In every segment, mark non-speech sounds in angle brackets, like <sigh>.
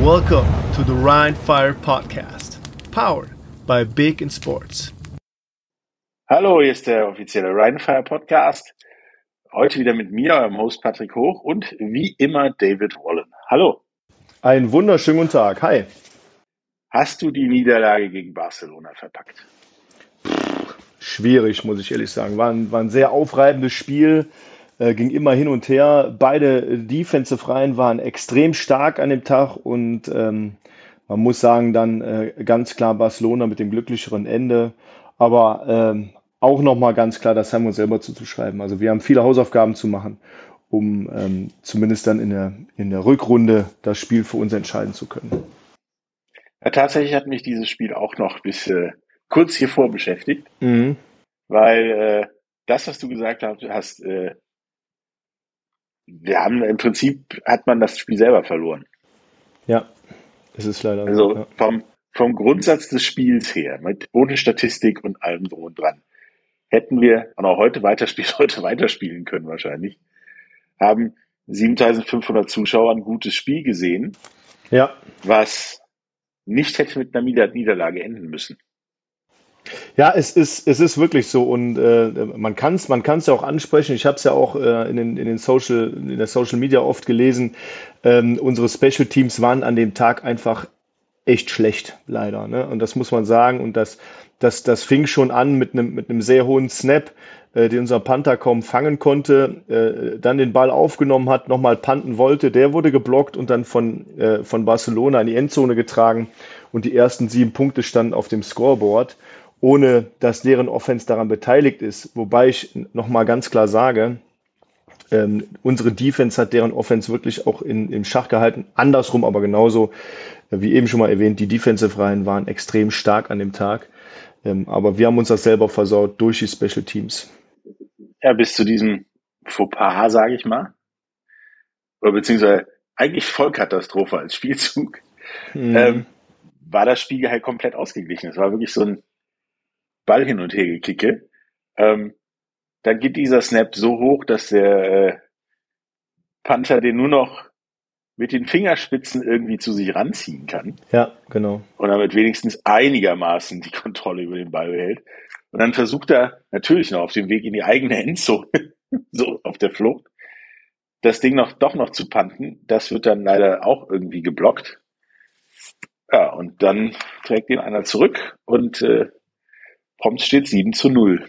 Welcome to the Rhine Fire Podcast, powered by Big in Sports. Hallo, hier ist der offizielle Rhine Fire Podcast. Heute wieder mit mir, eurem Host Patrick Hoch und wie immer David Wallen. Hallo. Einen wunderschönen guten Tag. Hi. Hast du die Niederlage gegen Barcelona verpackt? Schwierig, muss ich ehrlich sagen. War ein, war ein sehr aufreibendes Spiel, äh, ging immer hin und her. Beide Defensive Reihen waren extrem stark an dem Tag und ähm, man muss sagen, dann äh, ganz klar Barcelona mit dem glücklicheren Ende. Aber ähm, auch nochmal ganz klar, das haben wir uns selber zuzuschreiben. Also wir haben viele Hausaufgaben zu machen, um ähm, zumindest dann in der, in der Rückrunde das Spiel für uns entscheiden zu können. Ja, tatsächlich hat mich dieses Spiel auch noch bis äh, kurz hiervor beschäftigt, mhm. weil äh, das, was du gesagt hast, äh, wir haben im Prinzip hat man das Spiel selber verloren. Ja, es ist leider. Also so, ja. vom, vom Grundsatz des Spiels her, mit, ohne Statistik und allem drum und dran, hätten wir und auch heute weiterspielen, <laughs> heute weiterspielen können wahrscheinlich, haben 7500 Zuschauer ein gutes Spiel gesehen. Ja. Was nicht hätte mit einer Niederlage enden müssen. Ja, es ist, es ist wirklich so und äh, man kann es man kann's ja auch ansprechen. Ich habe es ja auch äh, in, den, in, den Social, in der Social Media oft gelesen. Ähm, unsere Special Teams waren an dem Tag einfach echt schlecht, leider. Ne? Und das muss man sagen. Und das, das, das fing schon an mit einem mit sehr hohen Snap, äh, den unser Panther kaum fangen konnte, äh, dann den Ball aufgenommen hat, nochmal panten wollte. Der wurde geblockt und dann von, äh, von Barcelona in die Endzone getragen. Und die ersten sieben Punkte standen auf dem Scoreboard ohne dass deren Offense daran beteiligt ist. Wobei ich nochmal ganz klar sage, ähm, unsere Defense hat deren Offense wirklich auch in, im Schach gehalten. Andersrum aber genauso, äh, wie eben schon mal erwähnt, die Defensive-Reihen waren extrem stark an dem Tag. Ähm, aber wir haben uns das selber versaut durch die Special Teams. Ja, bis zu diesem Fauxpas, sage ich mal. Oder beziehungsweise eigentlich Vollkatastrophe als Spielzug. Mhm. Ähm, war das Spiel halt komplett ausgeglichen. Es war wirklich so ein Ball hin und her gekicke, ähm, dann geht dieser Snap so hoch, dass der äh, Panther den nur noch mit den Fingerspitzen irgendwie zu sich ranziehen kann. Ja, genau. Und damit wenigstens einigermaßen die Kontrolle über den Ball behält. Und dann versucht er natürlich noch auf dem Weg in die eigene Endzone, <laughs> so auf der Flucht, das Ding noch doch noch zu panten. Das wird dann leider auch irgendwie geblockt. Ja, und dann trägt ihn einer zurück und äh, prompt steht 7 zu 0.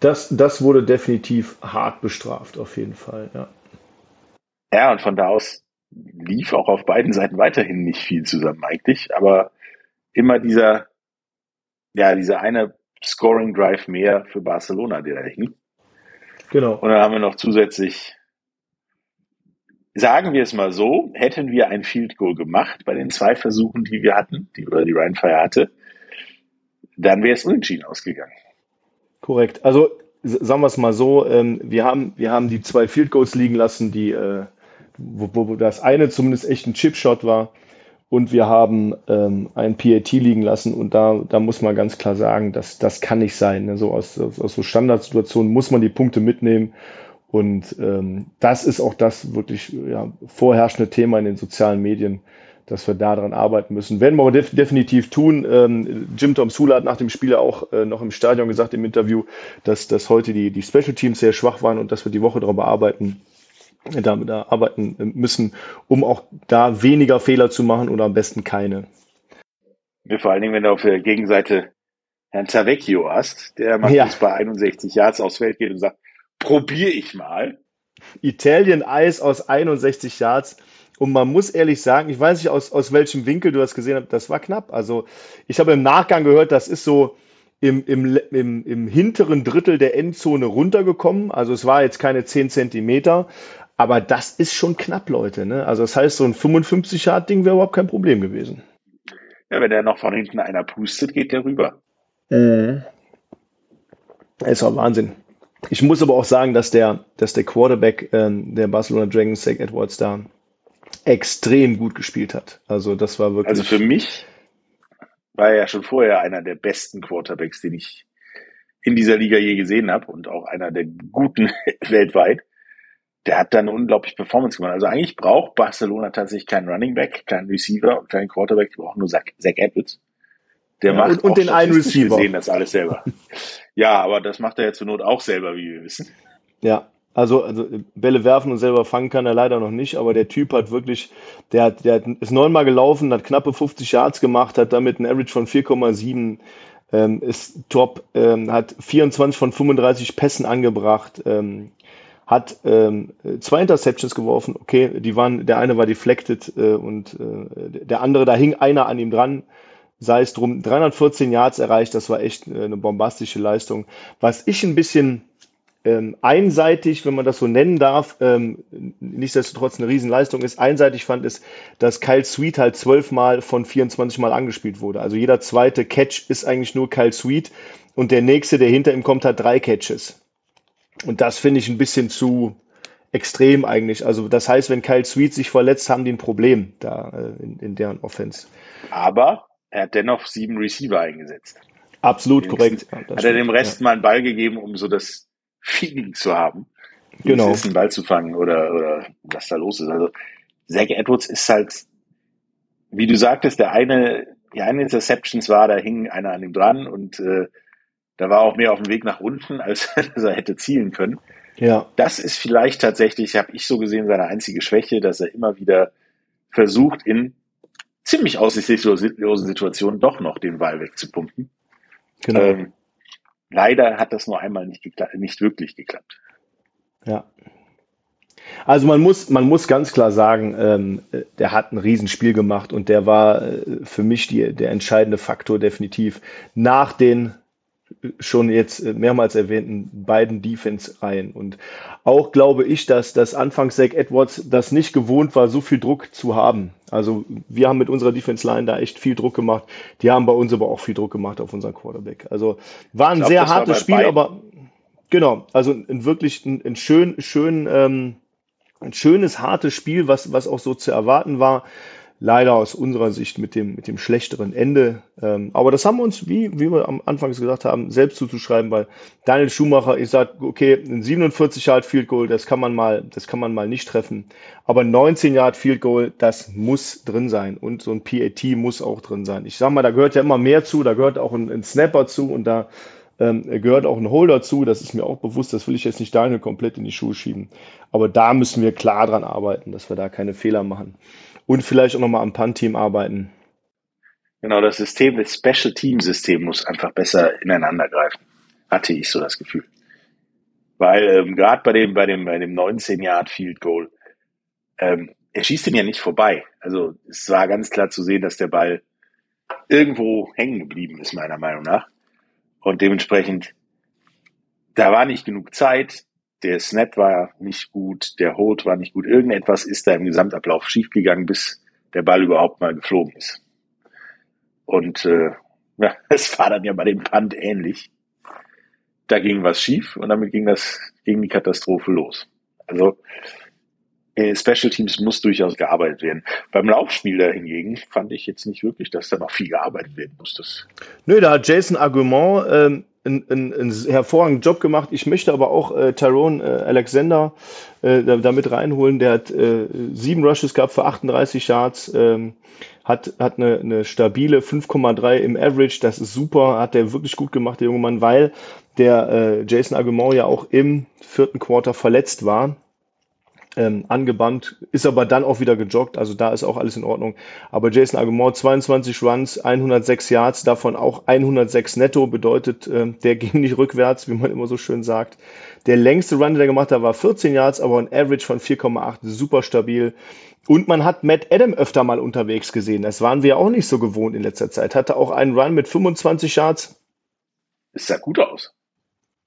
Das, das wurde definitiv hart bestraft, auf jeden Fall, ja. Ja, und von da aus lief auch auf beiden Seiten weiterhin nicht viel zusammen eigentlich, aber immer dieser, ja, dieser eine Scoring Drive mehr für Barcelona, der da hing. Genau. Und dann haben wir noch zusätzlich, sagen wir es mal so, hätten wir ein Field Goal gemacht bei den zwei Versuchen, die wir hatten, die oder die Ryan Fire hatte, dann wäre es unentschieden ausgegangen. Korrekt. Also sagen wir es mal so, ähm, wir, haben, wir haben die zwei Field Goals liegen lassen, die, äh, wo, wo das eine zumindest echt ein Chipshot war und wir haben ähm, ein PAT liegen lassen und da, da muss man ganz klar sagen, dass das kann nicht sein. Ne? So aus, aus, aus so Standardsituationen muss man die Punkte mitnehmen und ähm, das ist auch das wirklich ja, vorherrschende Thema in den sozialen Medien dass wir daran arbeiten müssen. Werden wir aber def definitiv tun. Ähm, Jim Tom Sula hat nach dem Spiel auch äh, noch im Stadion gesagt im Interview, dass, dass heute die, die Special Teams sehr schwach waren und dass wir die Woche darüber arbeiten, äh, da, da arbeiten müssen, um auch da weniger Fehler zu machen oder am besten keine. Ja, vor allen Dingen, wenn du auf der Gegenseite Herrn Zavecchio hast, der macht ja. bei 61 Yards aufs Feld geht und sagt, probiere ich mal. Italien Eis aus 61 Yards und man muss ehrlich sagen, ich weiß nicht, aus, aus welchem Winkel du das gesehen hast, das war knapp. Also ich habe im Nachgang gehört, das ist so im, im, im, im hinteren Drittel der Endzone runtergekommen. Also es war jetzt keine 10 Zentimeter, aber das ist schon knapp, Leute. Ne? Also das heißt, so ein 55 Yard Ding wäre überhaupt kein Problem gewesen. Ja, wenn der noch von hinten einer pustet, geht der rüber. Mhm. Das war Wahnsinn. Ich muss aber auch sagen, dass der, dass der Quarterback äh, der Barcelona Dragons, Zach Edwards, da extrem gut gespielt hat. Also das war wirklich. Also für mich war er ja schon vorher einer der besten Quarterbacks, den ich in dieser Liga je gesehen habe und auch einer der guten <laughs> weltweit. der hat dann unglaublich Performance gemacht. Also eigentlich braucht Barcelona tatsächlich keinen Running Back, keinen Receiver und keinen Quarterback, die brauchen nur Zach, Zach Edwards. Der ja, macht und, und den einen Receiver. sehen das alles selber. <laughs> ja, aber das macht er ja zur Not auch selber, wie wir wissen. Ja, also, also Bälle werfen und selber fangen kann er leider noch nicht, aber der Typ hat wirklich, der, hat, der ist neunmal gelaufen, hat knappe 50 Yards gemacht, hat damit einen Average von 4,7, ähm, ist top, ähm, hat 24 von 35 Pässen angebracht, ähm, hat ähm, zwei Interceptions geworfen. Okay, die waren, der eine war deflected äh, und äh, der andere, da hing einer an ihm dran. Sei es drum, 314 Yards erreicht, das war echt äh, eine bombastische Leistung. Was ich ein bisschen ähm, einseitig, wenn man das so nennen darf, ähm, nichtsdestotrotz eine Riesenleistung ist, einseitig fand ist, dass Kyle Sweet halt zwölfmal von 24 Mal angespielt wurde. Also jeder zweite Catch ist eigentlich nur Kyle Sweet und der nächste, der hinter ihm kommt, hat drei Catches. Und das finde ich ein bisschen zu extrem eigentlich. Also das heißt, wenn Kyle Sweet sich verletzt, haben die ein Problem da äh, in, in deren Offense. Aber er hat dennoch sieben Receiver eingesetzt. Absolut korrekt. Ja, hat er dem Rest ja. mal einen Ball gegeben, um so das Feeling zu haben, genau. ist, einen Ball zu fangen oder, oder was da los ist. Also Zach Edwards ist halt, wie du sagtest, der eine, die eine Interceptions war, da hing einer an ihm dran und äh, da war auch mehr auf dem Weg nach unten, <laughs> als dass er hätte zielen können. Ja. Das ist vielleicht tatsächlich, habe ich so gesehen, seine einzige Schwäche, dass er immer wieder versucht, in ziemlich aussichtslosen Situationen doch noch den Ball wegzupumpen. Genau. Ähm, leider hat das nur einmal nicht, nicht wirklich geklappt. Ja. Also man muss, man muss ganz klar sagen, ähm, der hat ein Riesenspiel gemacht und der war äh, für mich die, der entscheidende Faktor definitiv nach den schon jetzt mehrmals erwähnten beiden Defense-Reihen. Und auch glaube ich, dass das anfangs Zach Edwards das nicht gewohnt war, so viel Druck zu haben. Also wir haben mit unserer Defense-Line da echt viel Druck gemacht. Die haben bei uns aber auch viel Druck gemacht auf unseren Quarterback. Also war ein glaub, sehr hartes Spiel, beiden. aber genau, also ein wirklich ein, ein schön, schön, ähm, ein schönes, hartes Spiel, was, was auch so zu erwarten war leider aus unserer Sicht mit dem, mit dem schlechteren Ende. Ähm, aber das haben wir uns, wie, wie wir am Anfang gesagt haben, selbst zuzuschreiben, weil Daniel Schumacher, ich sage, okay, ein 47 Yard Field Goal, das kann man mal, das kann man mal nicht treffen. Aber 19 Yard Field Goal, das muss drin sein. Und so ein PAT muss auch drin sein. Ich sag mal, da gehört ja immer mehr zu, da gehört auch ein, ein Snapper zu und da ähm, gehört auch ein Holder zu, das ist mir auch bewusst, das will ich jetzt nicht Daniel komplett in die Schuhe schieben. Aber da müssen wir klar dran arbeiten, dass wir da keine Fehler machen und vielleicht auch nochmal am Punt-Team arbeiten. Genau, das System, das Special Team System muss einfach besser ineinander greifen. Hatte ich so das Gefühl. Weil ähm, gerade bei dem, bei dem, bei dem 19 Yard Field Goal, ähm, er schießt ihn ja nicht vorbei. Also es war ganz klar zu sehen, dass der Ball irgendwo hängen geblieben ist, meiner Meinung nach. Und dementsprechend, da war nicht genug Zeit der Snap war nicht gut, der Hold war nicht gut. Irgendetwas ist da im Gesamtablauf schiefgegangen, bis der Ball überhaupt mal geflogen ist. Und äh, <laughs> ja, es war dann ja bei dem Punt ähnlich. Da ging was schief und damit ging das ging die Katastrophe los. Also äh, Special Teams muss durchaus gearbeitet werden. Beim Laufspiel da hingegen fand ich jetzt nicht wirklich, dass da noch viel gearbeitet werden muss. Nö, da hat Jason Argument ähm, einen, einen, einen hervorragenden Job gemacht. Ich möchte aber auch äh, Tyrone äh, Alexander äh, da, da, mit reinholen. Der hat äh, sieben Rushes gehabt für 38 Yards, ähm, hat, hat eine, eine stabile 5,3 im Average. Das ist super, hat der wirklich gut gemacht, der junge Mann, weil der äh, Jason Agumon ja auch im vierten Quarter verletzt war ähm, angebannt, ist aber dann auch wieder gejoggt, also da ist auch alles in Ordnung. Aber Jason Agumon 22 Runs, 106 Yards, davon auch 106 netto, bedeutet, äh, der <laughs> ging nicht rückwärts, wie man immer so schön sagt. Der längste Run, den er gemacht hat, war 14 Yards, aber ein Average von 4,8, super stabil. Und man hat Matt Adam öfter mal unterwegs gesehen. Das waren wir auch nicht so gewohnt in letzter Zeit. Hatte auch einen Run mit 25 Yards. Es sah gut aus.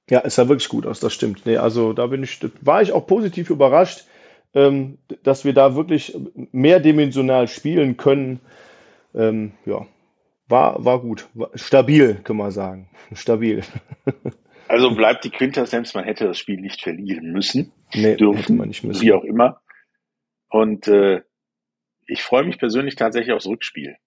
Ja, es sah wirklich gut aus, das stimmt. Nee, also da bin ich, war ich auch positiv überrascht ähm, dass wir da wirklich mehrdimensional spielen können. Ähm, ja, war, war gut. War stabil, kann man sagen. <laughs> Stabil. Also bleibt die Quintessenz, man hätte das Spiel nicht verlieren müssen. Nee, dürfen, man nicht müssen. Wie auch immer. Und äh, ich freue mich persönlich tatsächlich aufs Rückspiel.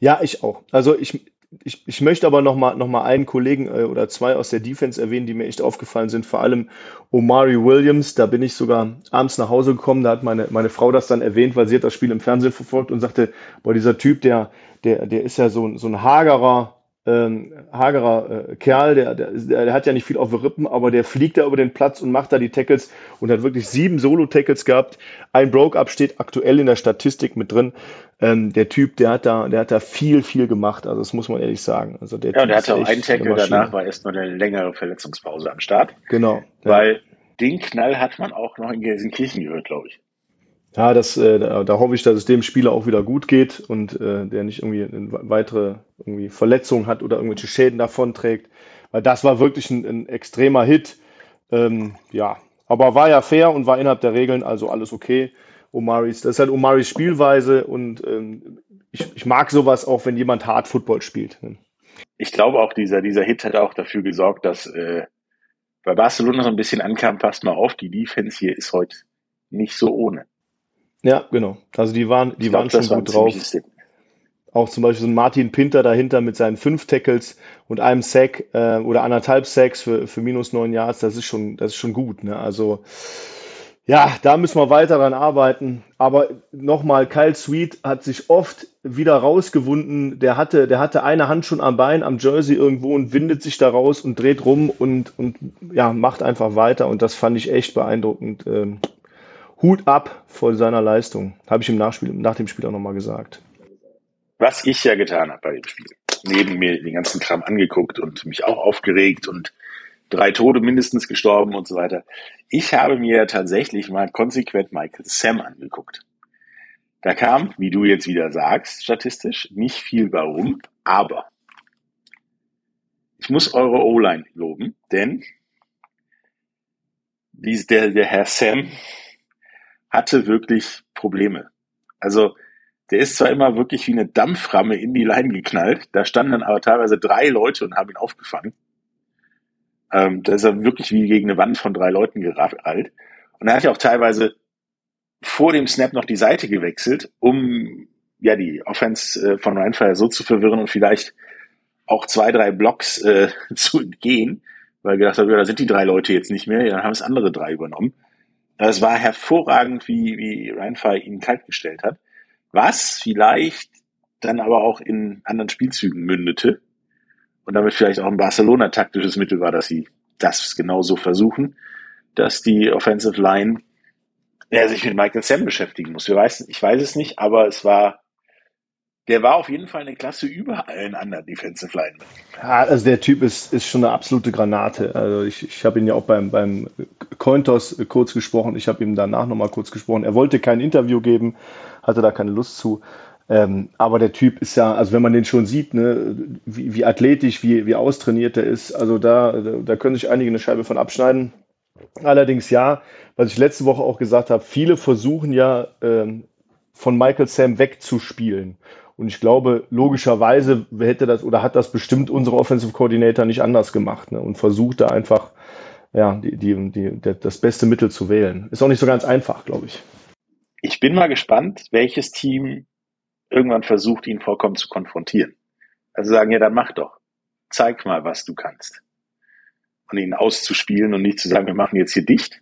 Ja, ich auch. Also ich, ich, ich möchte aber noch mal, noch mal einen Kollegen äh, oder zwei aus der Defense erwähnen, die mir echt aufgefallen sind. Vor allem Omari Williams. Da bin ich sogar abends nach Hause gekommen. Da hat meine, meine Frau das dann erwähnt, weil sie hat das Spiel im Fernsehen verfolgt und sagte, boah, dieser Typ, der, der, der ist ja so, so ein hagerer, ähm, hagerer äh, Kerl, der, der, der hat ja nicht viel auf den Rippen, aber der fliegt da über den Platz und macht da die Tackles und hat wirklich sieben Solo-Tackles gehabt. Ein Broke-Up steht aktuell in der Statistik mit drin. Ähm, der Typ, der hat da, der hat da viel, viel gemacht. Also das muss man ehrlich sagen. Also der ja, und der hatte auch einen Tackle, danach war erstmal eine längere Verletzungspause am Start. Genau. Weil ja. den Knall hat man auch noch in Gelsenkirchen gehört, glaube ich. Ja, das, äh, da, da, hoffe ich, dass es dem Spieler auch wieder gut geht und äh, der nicht irgendwie weitere irgendwie Verletzungen hat oder irgendwelche Schäden davonträgt. Weil das war wirklich ein, ein extremer Hit. Ähm, ja, aber war ja fair und war innerhalb der Regeln, also alles okay. Omaris, das ist halt Omaris Spielweise und ähm, ich, ich mag sowas auch, wenn jemand hart Football spielt. Ich glaube auch, dieser, dieser Hit hat auch dafür gesorgt, dass äh, bei Barcelona so ein bisschen ankam, passt mal auf, die Defense hier ist heute nicht so ohne. Ja, genau. Also die waren, die glaub, waren schon gut drauf. Auch zum Beispiel so ein Martin Pinter dahinter mit seinen fünf Tackles und einem Sack äh, oder anderthalb Sacks für, für minus neun Yards, das ist schon, das ist schon gut. Ne? Also ja, da müssen wir weiter dran arbeiten. Aber nochmal, Kyle Sweet hat sich oft wieder rausgewunden. Der hatte, der hatte eine Hand schon am Bein, am Jersey irgendwo und windet sich da raus und dreht rum und, und ja, macht einfach weiter. Und das fand ich echt beeindruckend. Ähm, Hut ab vor seiner Leistung. Habe ich im Nachspiel, nach dem Spiel auch nochmal gesagt. Was ich ja getan habe bei dem Spiel. Neben mir den ganzen Kram angeguckt und mich auch aufgeregt und drei Tode mindestens gestorben und so weiter. Ich habe mir tatsächlich mal konsequent Michael Sam angeguckt. Da kam, wie du jetzt wieder sagst, statistisch nicht viel warum, aber ich muss eure O-Line loben, denn der, der Herr Sam hatte wirklich Probleme. Also der ist zwar immer wirklich wie eine Dampframme in die Line geknallt, da standen dann aber teilweise drei Leute und haben ihn aufgefangen. Ähm, da ist er wirklich wie gegen eine Wand von drei Leuten gerallt. Und er hat ja auch teilweise vor dem Snap noch die Seite gewechselt, um ja die Offense äh, von Rheinfire so zu verwirren und vielleicht auch zwei, drei Blocks äh, <laughs> zu entgehen, weil gedacht hat, ja, da sind die drei Leute jetzt nicht mehr, ja, dann haben es andere drei übernommen. Es war hervorragend, wie, wie Rheinfire ihn kaltgestellt hat, was vielleicht dann aber auch in anderen Spielzügen mündete und damit vielleicht auch ein Barcelona taktisches Mittel war, dass sie das genauso versuchen, dass die Offensive Line ja, sich mit Michael Sam beschäftigen muss. Wir weiß, ich weiß es nicht, aber es war, der war auf jeden Fall eine Klasse über allen anderen Defensive Line. Ja, also der Typ ist, ist schon eine absolute Granate. Also ich, ich habe ihn ja auch beim, beim Cointos kurz gesprochen. Ich habe ihm danach nochmal kurz gesprochen. Er wollte kein Interview geben, hatte da keine Lust zu. Ähm, aber der Typ ist ja, also wenn man den schon sieht, ne, wie, wie athletisch, wie, wie austrainiert er ist, also da, da können sich einige eine Scheibe von abschneiden. Allerdings ja, was ich letzte Woche auch gesagt habe, viele versuchen ja ähm, von Michael Sam wegzuspielen. Und ich glaube, logischerweise hätte das oder hat das bestimmt unsere Offensive Coordinator nicht anders gemacht ne, und versucht da einfach ja, die, die, die, das beste Mittel zu wählen. Ist auch nicht so ganz einfach, glaube ich. Ich bin mal gespannt, welches Team irgendwann versucht, ihn vollkommen zu konfrontieren. Also sagen, ja, dann mach doch. Zeig mal, was du kannst. Und ihn auszuspielen und nicht zu sagen, wir machen jetzt hier dicht,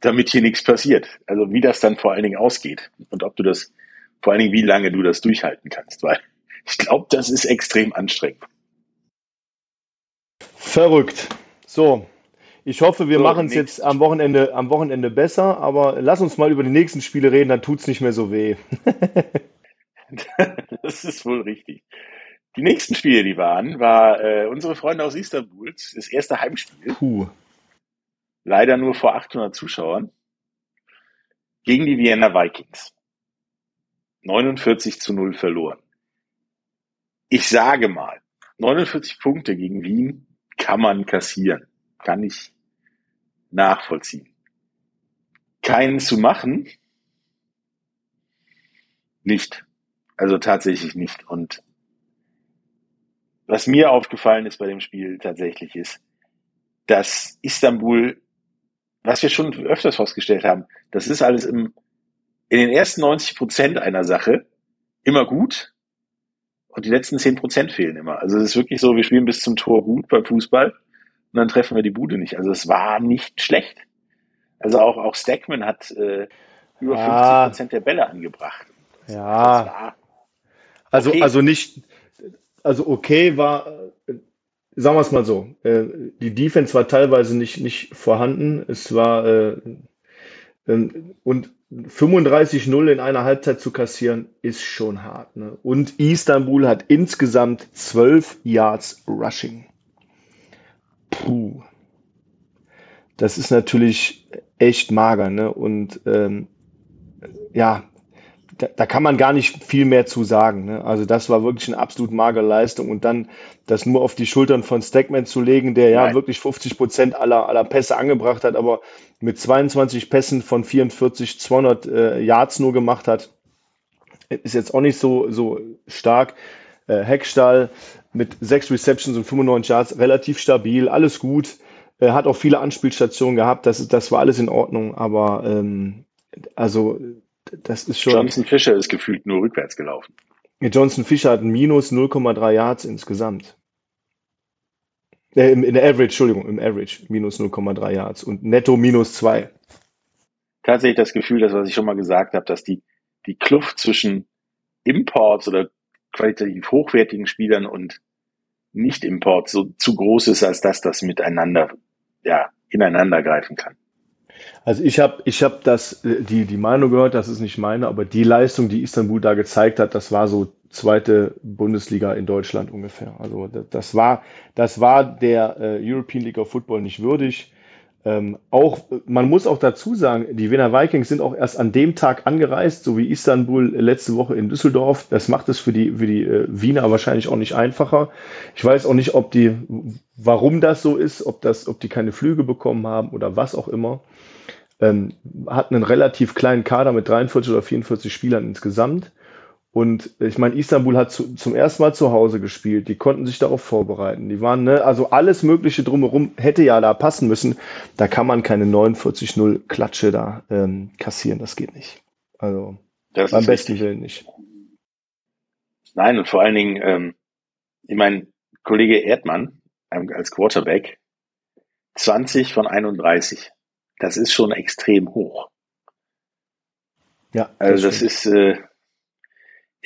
damit hier nichts passiert. Also wie das dann vor allen Dingen ausgeht und ob du das, vor allen Dingen wie lange du das durchhalten kannst, weil ich glaube, das ist extrem anstrengend. Verrückt. So, ich hoffe, wir so, machen es jetzt am Wochenende, am Wochenende besser, aber lass uns mal über die nächsten Spiele reden, dann tut es nicht mehr so weh. <laughs> das ist wohl richtig. Die nächsten Spiele, die waren, war äh, unsere Freunde aus Istanbul, das erste Heimspiel. Puh. Leider nur vor 800 Zuschauern. Gegen die Vienna Vikings. 49 zu 0 verloren. Ich sage mal, 49 Punkte gegen Wien kann man kassieren. Kann ich nachvollziehen. Keinen zu machen, nicht. Also tatsächlich nicht. Und was mir aufgefallen ist bei dem Spiel tatsächlich ist, dass Istanbul, was wir schon öfters festgestellt haben, das ist alles im, in den ersten 90 Prozent einer Sache immer gut. Und die letzten 10% fehlen immer. Also es ist wirklich so, wir spielen bis zum Tor gut beim Fußball und dann treffen wir die Bude nicht. Also es war nicht schlecht. Also auch, auch Stackman hat äh, über ja. 50 Prozent der Bälle angebracht. Ja. Also, okay. also nicht, also okay war, äh, sagen wir es mal so, äh, die Defense war teilweise nicht, nicht vorhanden. Es war, äh, ähm, und 35-0 in einer Halbzeit zu kassieren, ist schon hart. Ne? Und Istanbul hat insgesamt 12 Yards Rushing. Puh. Das ist natürlich echt mager. Ne? Und ähm, ja, da, da, kann man gar nicht viel mehr zu sagen. Ne? Also das war wirklich eine absolut magere Leistung. Und dann das nur auf die Schultern von Stackman zu legen, der ja Nein. wirklich 50 Prozent aller, aller Pässe angebracht hat, aber mit 22 Pässen von 44 200 äh, Yards nur gemacht hat, ist jetzt auch nicht so, so stark. Äh, Heckstall mit sechs Receptions und 95 Yards, relativ stabil, alles gut. Er hat auch viele Anspielstationen gehabt, das, das war alles in Ordnung, aber ähm, also das ist schon. Johnson Fischer ist gefühlt nur rückwärts gelaufen. Johnson Fischer hat minus 0,3 Yards insgesamt. Äh, in der Average, Entschuldigung, im Average minus 0,3 Yards und netto minus 2. Tatsächlich das Gefühl, das, was ich schon mal gesagt habe, dass die, die Kluft zwischen Imports oder qualitativ hochwertigen Spielern und Nicht-Imports so zu groß ist, als dass das miteinander, ja, ineinander greifen kann. Also ich habe ich hab äh, die, die Meinung gehört, das ist nicht meine, aber die Leistung, die Istanbul da gezeigt hat, das war so zweite Bundesliga in Deutschland ungefähr. Also das war, das war der äh, European League of Football nicht würdig. Ähm, auch, man muss auch dazu sagen, die Wiener Vikings sind auch erst an dem Tag angereist, so wie Istanbul letzte Woche in Düsseldorf. Das macht es für die, für die äh, Wiener wahrscheinlich auch nicht einfacher. Ich weiß auch nicht, ob die, warum das so ist, ob das, ob die keine Flüge bekommen haben oder was auch immer ähm, hat einen relativ kleinen Kader mit 43 oder 44 Spielern insgesamt. Und ich meine, Istanbul hat zu, zum ersten Mal zu Hause gespielt. Die konnten sich darauf vorbereiten. Die waren, ne, also alles Mögliche drumherum hätte ja da passen müssen. Da kann man keine 49-0 Klatsche da ähm, kassieren. Das geht nicht. Also das am besten richtig. Willen nicht. Nein, und vor allen Dingen, ähm, ich meine, Kollege Erdmann ähm, als Quarterback 20 von 31 das ist schon extrem hoch. Ja. Das also das stimmt. ist, äh,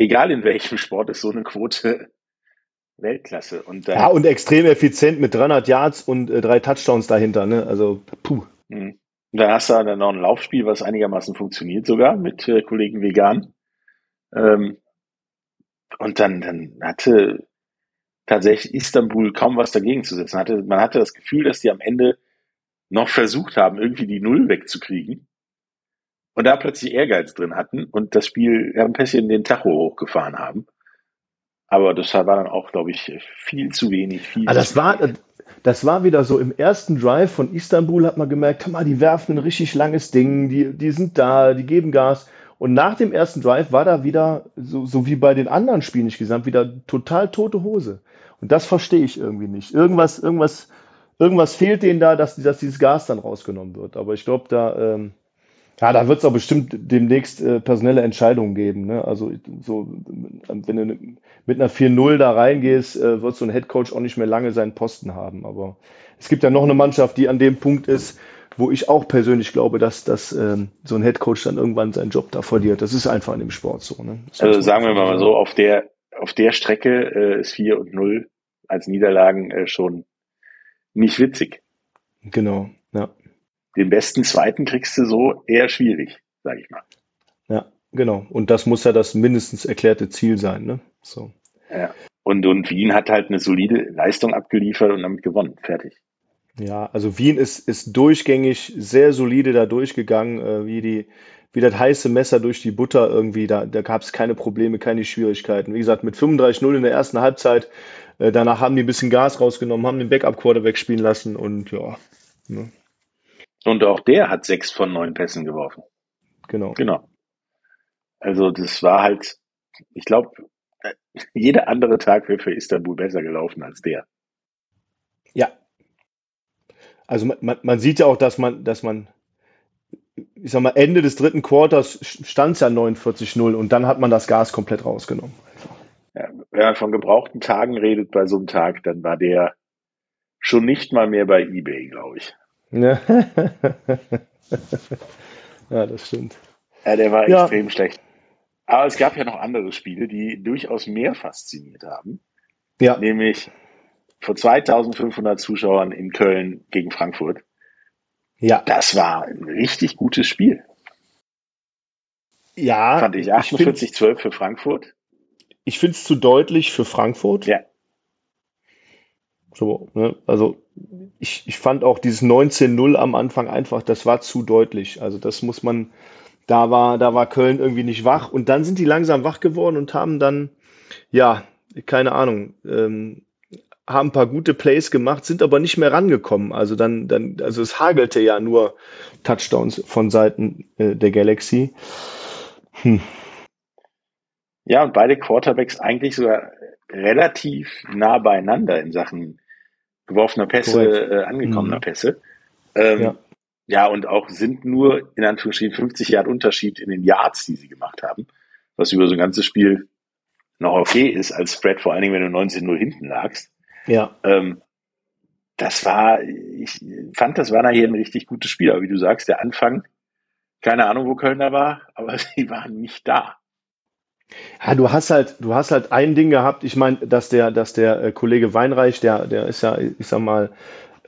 egal in welchem Sport, ist so eine Quote <laughs> Weltklasse. Und dann, ja, und extrem effizient mit 300 Yards und äh, drei Touchdowns dahinter. Ne? Also, puh. Mhm. Und dann hast du dann noch ein Laufspiel, was einigermaßen funktioniert sogar mit äh, Kollegen Vegan. Ähm, und dann, dann hatte tatsächlich Istanbul kaum was dagegen zu setzen. Hatte, man hatte das Gefühl, dass die am Ende noch versucht haben, irgendwie die Null wegzukriegen und da plötzlich Ehrgeiz drin hatten und das Spiel ja, ein bisschen den Tacho hochgefahren haben. Aber das war dann auch, glaube ich, viel zu wenig. Viel ah, das, war, das war wieder so im ersten Drive von Istanbul, hat man gemerkt, mal, die werfen ein richtig langes Ding, die, die sind da, die geben Gas. Und nach dem ersten Drive war da wieder, so, so wie bei den anderen Spielen nicht gesamt, wieder total tote Hose. Und das verstehe ich irgendwie nicht. Irgendwas, irgendwas irgendwas fehlt denen da, dass, dass dieses Gas dann rausgenommen wird. Aber ich glaube, da, ähm, ja, da wird es auch bestimmt demnächst äh, personelle Entscheidungen geben. Ne? Also so, wenn du mit einer 4-0 da reingehst, äh, wird so ein Headcoach auch nicht mehr lange seinen Posten haben. Aber es gibt ja noch eine Mannschaft, die an dem Punkt ist, wo ich auch persönlich glaube, dass, dass ähm, so ein Headcoach dann irgendwann seinen Job da verliert. Das ist einfach in dem Sport so. Ne? Also sagen wir mal so, auf der, auf der Strecke äh, ist 4 und 0 als Niederlagen äh, schon nicht witzig. Genau. Den besten zweiten kriegst du so eher schwierig, sag ich mal. Ja, genau. Und das muss ja das mindestens erklärte Ziel sein, ne? So. Ja. Und, und Wien hat halt eine solide Leistung abgeliefert und damit gewonnen. Fertig. Ja, also Wien ist, ist durchgängig sehr solide da durchgegangen, äh, wie die, wie das heiße Messer durch die Butter irgendwie. Da, da gab es keine Probleme, keine Schwierigkeiten. Wie gesagt, mit 35-0 in der ersten Halbzeit äh, danach haben die ein bisschen Gas rausgenommen, haben den Backup-Quarterback spielen lassen und ja. Ne. Und auch der hat sechs von neun Pässen geworfen. Genau. Genau. Also das war halt, ich glaube, <laughs> jeder andere Tag wäre für Istanbul besser gelaufen als der. Ja. Also man, man sieht ja auch, dass man, dass man, ich sag mal, Ende des dritten Quarters stand es ja 49-0 und dann hat man das Gas komplett rausgenommen. Ja, wenn man von gebrauchten Tagen redet bei so einem Tag, dann war der schon nicht mal mehr bei eBay, glaube ich. Ja. <laughs> ja, das stimmt. Ja, der war ja. extrem schlecht. Aber es gab ja noch andere Spiele, die durchaus mehr fasziniert haben. Ja. Nämlich vor 2500 Zuschauern in Köln gegen Frankfurt. Ja. Das war ein richtig gutes Spiel. Ja. Fand ich 48-12 für Frankfurt. Ich finde es zu deutlich für Frankfurt. Ja. So, ne? Also ich, ich fand auch dieses 19-0 am Anfang einfach, das war zu deutlich. Also das muss man, da war, da war Köln irgendwie nicht wach. Und dann sind die langsam wach geworden und haben dann, ja, keine Ahnung, ähm, haben ein paar gute Plays gemacht, sind aber nicht mehr rangekommen. Also dann, dann, also es hagelte ja nur Touchdowns von Seiten äh, der Galaxy. Hm. Ja, und beide Quarterbacks eigentlich sogar relativ nah beieinander in Sachen geworfener Pässe, äh, angekommener mhm. Pässe. Ähm, ja. ja, und auch sind nur in Anführungsstrichen 50 Yard Unterschied in den Yards, die sie gemacht haben, was über so ein ganzes Spiel noch okay ist als Spread, vor allen Dingen, wenn du 19-0 hinten lagst. Ja. Ähm, das war, ich fand, das war nachher ein richtig gutes Spiel. Aber wie du sagst, der Anfang, keine Ahnung, wo Kölner war, aber <laughs> sie waren nicht da. Ja, du hast halt, du hast halt ein Ding gehabt. Ich meine, dass der, dass der äh, Kollege Weinreich, der, der ist ja, ich sag mal,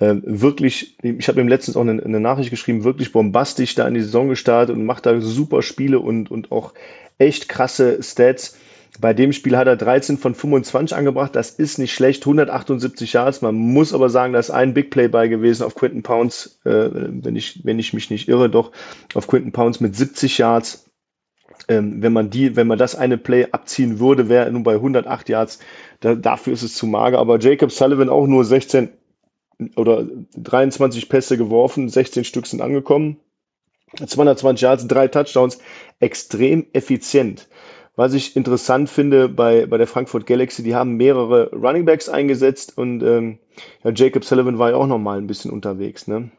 äh, wirklich, ich habe ihm letztens auch eine, eine, Nachricht geschrieben, wirklich bombastisch da in die Saison gestartet und macht da super Spiele und, und auch echt krasse Stats. Bei dem Spiel hat er 13 von 25 angebracht. Das ist nicht schlecht. 178 Yards. Man muss aber sagen, da ist ein Big Play bei gewesen auf Quinton Pounds, äh, wenn, ich, wenn ich mich nicht irre, doch auf Quinton Pounds mit 70 Yards. Ähm, wenn man die, wenn man das eine Play abziehen würde, wäre nur bei 108 Yards. Da, dafür ist es zu mager. Aber Jacob Sullivan auch nur 16 oder 23 Pässe geworfen, 16 Stück sind angekommen. 220 Yards, drei Touchdowns, extrem effizient. Was ich interessant finde bei, bei der Frankfurt Galaxy, die haben mehrere Running Backs eingesetzt und ähm, ja, Jacob Sullivan war ja auch noch mal ein bisschen unterwegs. Ne?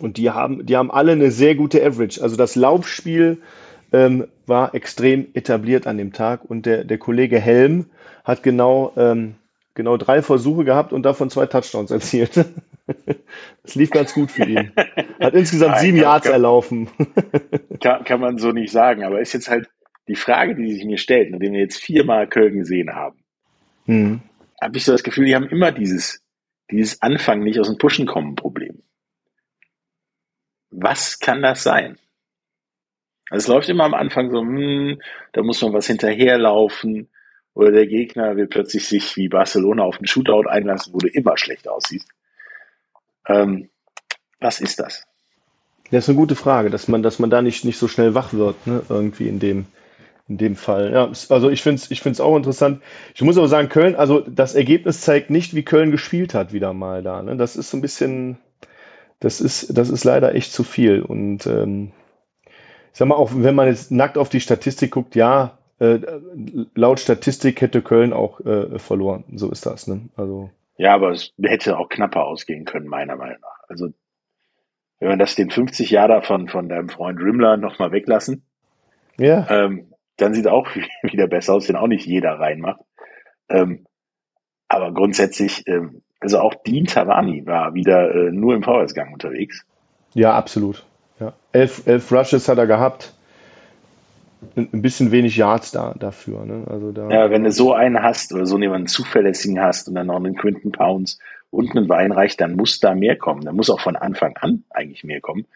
Und die haben, die haben alle eine sehr gute Average. Also das Laufspiel ähm, war extrem etabliert an dem Tag und der, der Kollege Helm hat genau, ähm, genau drei Versuche gehabt und davon zwei Touchdowns <laughs> erzielt. das lief ganz gut für ihn. Hat insgesamt Nein, sieben kann, Yards kann, erlaufen. kann, kann man so nicht sagen, aber ist jetzt halt die Frage, die sich mir stellt, nachdem wir jetzt viermal Köln gesehen haben, mhm. habe ich so das Gefühl, die haben immer dieses, dieses Anfang nicht aus dem Pushen kommen Problem. Was kann das sein? Also es läuft immer am Anfang so, hm, da muss man was hinterherlaufen oder der Gegner will plötzlich sich wie Barcelona auf einen Shootout einlassen, wo du immer schlecht aussiehst. Ähm, was ist das? Das ist eine gute Frage, dass man, dass man da nicht, nicht so schnell wach wird, ne? irgendwie in dem, in dem Fall. Ja, also ich finde es ich find's auch interessant. Ich muss aber sagen, Köln, also das Ergebnis zeigt nicht, wie Köln gespielt hat, wieder mal da. Ne? Das ist so ein bisschen, das ist, das ist leider echt zu viel. Und ähm, ich sag mal, auch wenn man jetzt nackt auf die Statistik guckt, ja, äh, laut Statistik hätte Köln auch äh, verloren. So ist das. Ne? Also, ja, aber es hätte auch knapper ausgehen können, meiner Meinung nach. Also wenn man das den 50 Jahre von, von deinem Freund Rimmler nochmal weglassen, ja. Ähm, dann sieht es auch <laughs> wieder besser aus, den auch nicht jeder reinmacht. Ähm, aber grundsätzlich, ähm, also auch Dean Tavani war wieder äh, nur im Vorwärtsgang unterwegs. Ja, absolut. Ja. Elf, elf Rushes hat er gehabt. Ein bisschen wenig Yards da, dafür. Ne? Also da, ja, wenn du so einen hast oder so jemanden zuverlässigen hast und dann noch einen Quinton Pounds und einen Weinreich, dann muss da mehr kommen. Dann muss auch von Anfang an eigentlich mehr kommen.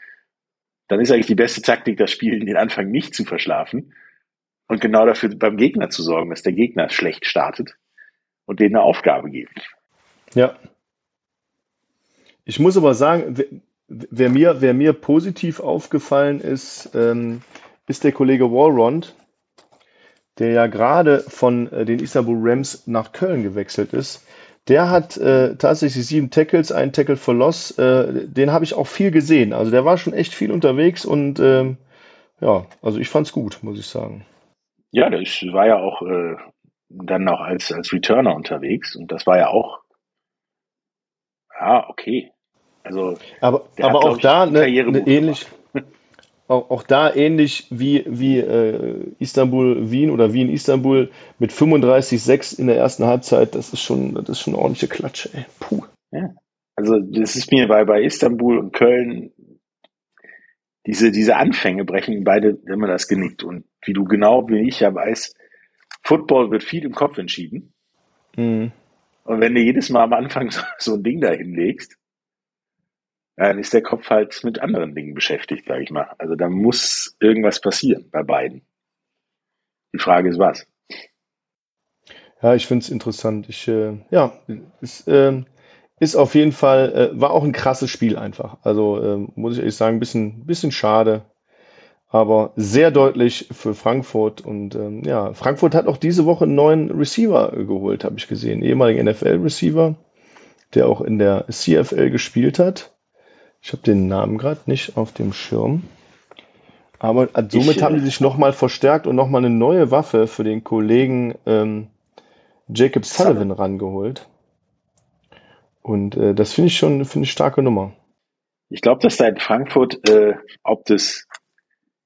Dann ist eigentlich die beste Taktik, das Spiel in den Anfang nicht zu verschlafen und genau dafür beim Gegner zu sorgen, dass der Gegner schlecht startet und denen eine Aufgabe gibt. Ja. Ich muss aber sagen, wer mir, wer mir positiv aufgefallen ist, ähm, ist der Kollege Walrond, der ja gerade von äh, den Istanbul Rams nach Köln gewechselt ist. Der hat äh, tatsächlich sieben Tackles, einen Tackle for Loss. Äh, den habe ich auch viel gesehen. Also der war schon echt viel unterwegs und ähm, ja, also ich fand es gut, muss ich sagen. Ja, das war ja auch äh, dann noch als, als Returner unterwegs und das war ja auch, ja, okay. Also, aber, aber hat, auch ich, da eine, eine ähnlich, <laughs> auch, auch da ähnlich wie, wie äh, Istanbul-Wien oder Wien-Istanbul mit 35-6 in der ersten Halbzeit. Das ist schon, das ist schon eine ordentliche Klatsche, ey. Puh. Ja. Also das ist mir bei, bei Istanbul und Köln, diese, diese Anfänge brechen beide immer das Genick. Und wie du genau wie ich ja weiß, Football wird viel im Kopf entschieden. Mhm. Und wenn du jedes Mal am Anfang <laughs> so, so ein Ding da hinlegst, dann ist der Kopf halt mit anderen Dingen beschäftigt, sage ich mal. Also da muss irgendwas passieren bei beiden. Die Frage ist was. Ja, ich finde es interessant. Ich, äh, ja, es äh, ist auf jeden Fall, äh, war auch ein krasses Spiel einfach. Also äh, muss ich ehrlich sagen, ein bisschen, bisschen schade, aber sehr deutlich für Frankfurt. Und ähm, ja, Frankfurt hat auch diese Woche einen neuen Receiver geholt, habe ich gesehen. Ehemaligen NFL-Receiver, der auch in der CFL gespielt hat. Ich habe den Namen gerade nicht auf dem Schirm. Aber äh, somit ich, haben die sich nochmal verstärkt und nochmal eine neue Waffe für den Kollegen ähm, Jacob Sullivan rangeholt. Und äh, das finde ich schon eine starke Nummer. Ich glaube, dass da in Frankfurt, äh, ob des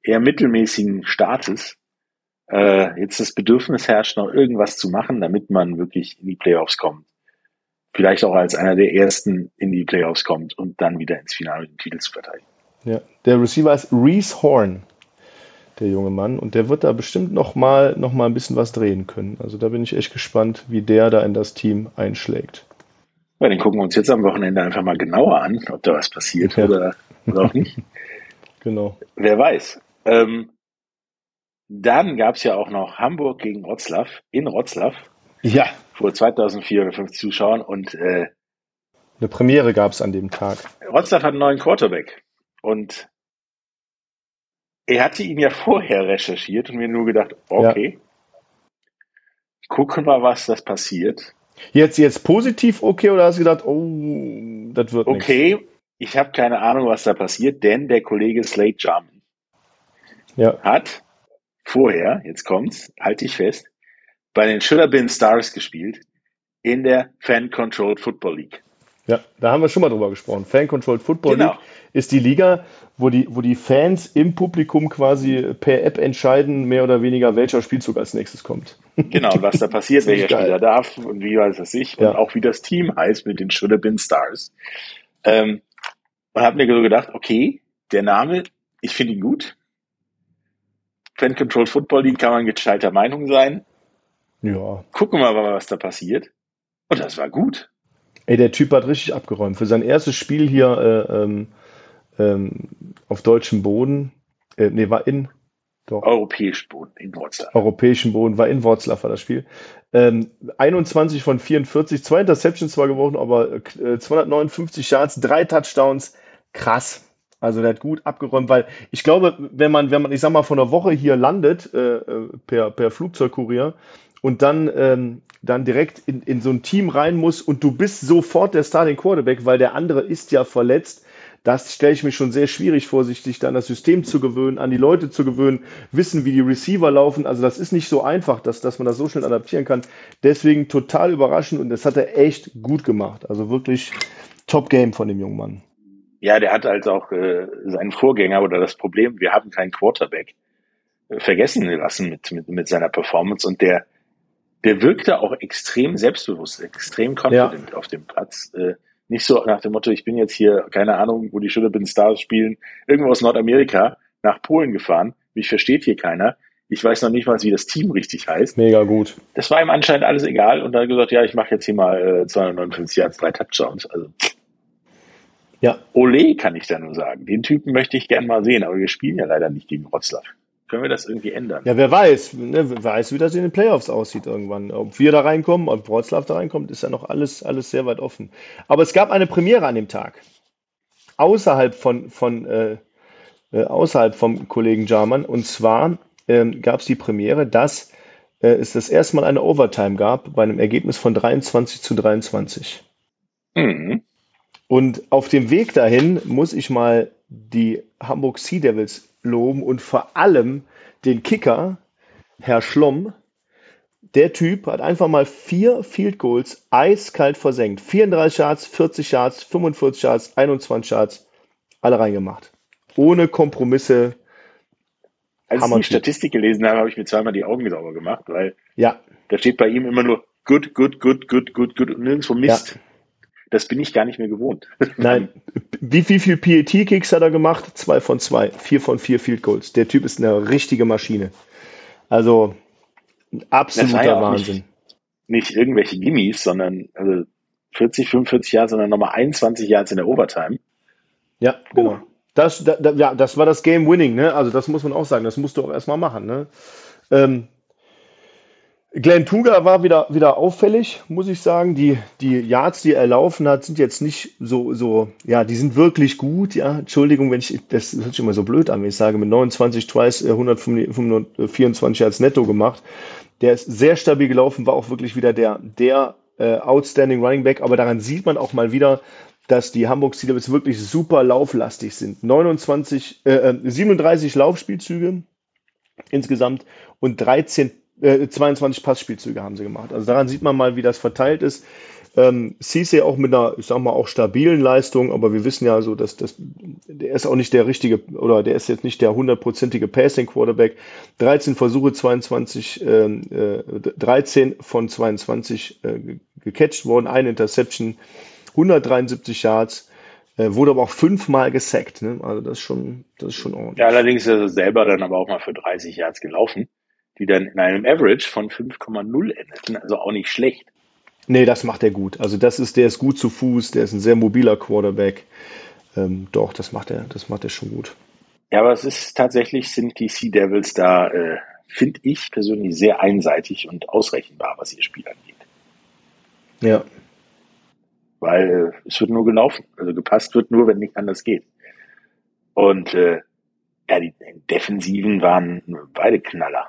eher mittelmäßigen Staates, äh, jetzt das Bedürfnis herrscht, noch irgendwas zu machen, damit man wirklich in die Playoffs kommt vielleicht auch als einer der ersten in die Playoffs kommt und dann wieder ins Finale den Titel zu verteidigen. Ja, der Receiver ist Reese Horn, der junge Mann, und der wird da bestimmt noch mal, noch mal ein bisschen was drehen können. Also da bin ich echt gespannt, wie der da in das Team einschlägt. Ja, den gucken wir uns jetzt am Wochenende einfach mal genauer an, ob da was passiert ja. oder, oder auch nicht. <laughs> genau. Wer weiß. Ähm, dann gab es ja auch noch Hamburg gegen Wroclaw in Wroclaw. Ja. Vor 2450 Zuschauern und äh, eine Premiere gab es an dem Tag. Rotzlaff hat einen neuen Quarterback und er hatte ihn ja vorher recherchiert und mir nur gedacht, okay, ja. gucken wir mal, was das passiert. Jetzt, jetzt positiv okay oder hast du gedacht, oh, das wird Okay, nix. ich habe keine Ahnung, was da passiert, denn der Kollege Slade Jarman ja. hat vorher, jetzt kommt's, halte ich fest, bei den Should Have Been Stars gespielt in der Fan-Controlled Football League. Ja, da haben wir schon mal drüber gesprochen. Fan-Controlled Football genau. League ist die Liga, wo die, wo die Fans im Publikum quasi per App entscheiden, mehr oder weniger, welcher Spielzug als nächstes kommt. Genau, und was da passiert, <laughs> welcher geil. Spieler darf und wie weiß das ich ja. und auch wie das Team heißt mit den Should Have Been Stars. Ähm, und habe mir so gedacht, okay, der Name, ich finde ihn gut. Fan-Controlled Football League kann man gescheiter Meinung sein. Ja. Gucken wir mal, was da passiert. Und das war gut. Ey, der Typ hat richtig abgeräumt. Für sein erstes Spiel hier äh, ähm, ähm, auf deutschem Boden, äh, nee, war in doch. Europäischen Boden, in Wroclaw. Europäischen Boden, war in Wroclaw war das Spiel. Ähm, 21 von 44, zwei Interceptions zwar geworfen, aber äh, 259 Yards, drei Touchdowns. Krass. Also der hat gut abgeräumt, weil ich glaube, wenn man, wenn man, ich sag mal, von der Woche hier landet, äh, äh per, per Flugzeugkurier, und dann, ähm, dann direkt in, in so ein Team rein muss und du bist sofort der Starting Quarterback, weil der andere ist ja verletzt. Das stelle ich mir schon sehr schwierig vor, sich, dann das System zu gewöhnen, an die Leute zu gewöhnen, wissen, wie die Receiver laufen. Also das ist nicht so einfach, dass, dass man das so schnell adaptieren kann. Deswegen total überraschend und das hat er echt gut gemacht. Also wirklich Top Game von dem jungen Mann. Ja, der hat also auch äh, seinen Vorgänger oder das Problem, wir haben keinen Quarterback, äh, vergessen lassen mit, mit, mit seiner Performance und der, der wirkte auch extrem selbstbewusst, extrem confident ja. auf dem Platz. Äh, nicht so nach dem Motto, ich bin jetzt hier, keine Ahnung, wo die Schule bin Stars spielen, irgendwo aus Nordamerika nach Polen gefahren. Mich versteht hier keiner. Ich weiß noch nicht mal, wie das Team richtig heißt. Mega gut. Das war ihm anscheinend alles egal und dann hat gesagt, ja, ich mache jetzt hier mal äh, 259 Yards, drei Touchdowns. Also ja. Ole kann ich da nur sagen. Den Typen möchte ich gern mal sehen, aber wir spielen ja leider nicht gegen Wroclaw. Können wir das irgendwie ändern? Ja, wer weiß, ne, wer weiß, wie das in den Playoffs aussieht irgendwann. Ob wir da reinkommen, ob Wroclaw da reinkommt, ist ja noch alles, alles sehr weit offen. Aber es gab eine Premiere an dem Tag. Außerhalb von, von äh, äh, außerhalb vom Kollegen Jarman. Und zwar ähm, gab es die Premiere, dass äh, es das erste Mal eine Overtime gab bei einem Ergebnis von 23 zu 23. Mhm. Und auf dem Weg dahin muss ich mal die Hamburg Sea Devils loben und vor allem den Kicker, Herr Schlomm. Der Typ hat einfach mal vier Field Goals eiskalt versenkt. 34 Yards, 40 Yards, 45 Yards, 21 Yards, alle reingemacht. Ohne Kompromisse, Als Hammer ich die Statistik gelesen habe, habe ich mir zweimal die Augen sauber gemacht, weil Ja, da steht bei ihm immer nur good, good, good, good, good, good und nirgendwo Mist. Das bin ich gar nicht mehr gewohnt. <laughs> nein. Wie, wie viel PAT-Kicks hat er gemacht? Zwei von zwei. Vier von vier Field Goals. Der Typ ist eine richtige Maschine. Also, absoluter ja Wahnsinn. Nicht, nicht irgendwelche Gimmies, sondern also 40, 45 Jahre, sondern nochmal 21 Jahre in der Overtime. Ja, genau. Das, da, da, ja, das war das Game Winning, ne? Also das muss man auch sagen, das musst du auch erstmal machen, ne? Ähm, Glenn Tuga war wieder, wieder auffällig, muss ich sagen. Die, die Yards, die er laufen hat, sind jetzt nicht so, so, ja, die sind wirklich gut, ja. Entschuldigung, wenn ich, das hört sich immer so blöd an, wenn ich sage, mit 29 Tries äh, 124 Yards netto gemacht. Der ist sehr stabil gelaufen, war auch wirklich wieder der, der äh, outstanding Running Back, aber daran sieht man auch mal wieder, dass die Hamburg Steelers wirklich super lauflastig sind. 29, äh, äh, 37 Laufspielzüge insgesamt und 13, äh, 22 Passspielzüge haben sie gemacht. Also daran sieht man mal, wie das verteilt ist. Ähm, Cisse auch mit einer, ich sag mal, auch stabilen Leistung, aber wir wissen ja so, dass das, der ist auch nicht der richtige, oder der ist jetzt nicht der hundertprozentige Passing Quarterback. 13 Versuche, 22, ähm, äh, 13 von 22 äh, ge- gecatcht worden, eine Interception, 173 Yards, äh, wurde aber auch fünfmal gesackt, ne? Also das ist schon, das ist schon ordentlich. Ja, allerdings ist er selber dann aber auch mal für 30 Yards gelaufen, die dann in einem Average von 5,0 endeten, also auch nicht schlecht. Nee, das macht er gut. Also das ist, der ist gut zu Fuß, der ist ein sehr mobiler Quarterback. Ähm, doch, das macht er, das macht er schon gut. Ja, aber es ist tatsächlich, sind die Sea Devils da, äh, finde ich persönlich sehr einseitig und ausrechenbar, was ihr Spiel angeht. Ja, Weil äh, es wird nur gelaufen. Also gepasst wird nur, wenn nicht anders geht. Und äh, ja, die Defensiven waren beide Knaller.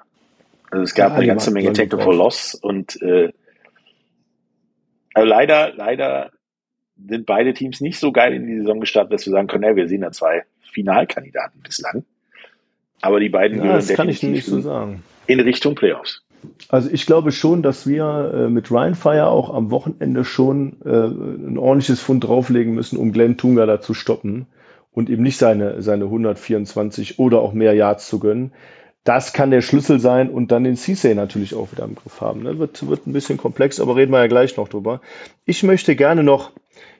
Also es gab Ja, eine ganze Menge drauf. Loss und äh, also leider, leider sind beide Teams nicht so geil in die Saison gestartet, dass wir sagen können, ja, wir sehen da zwei Finalkandidaten bislang. Aber die beiden ja gehören das kann ich nicht so in, sagen. in Richtung Playoffs. Also ich glaube schon, dass wir äh, mit Ryan Fire auch am Wochenende schon äh, ein ordentliches Fund drauflegen müssen, um Glenn Tunga da zu stoppen und ihm nicht seine, seine 124 oder auch mehr Yards zu gönnen. Das kann der Schlüssel sein und dann den Cisse natürlich auch wieder im Griff haben. Ne? Wird, wird ein bisschen komplex, aber reden wir ja gleich noch drüber. Ich möchte gerne noch,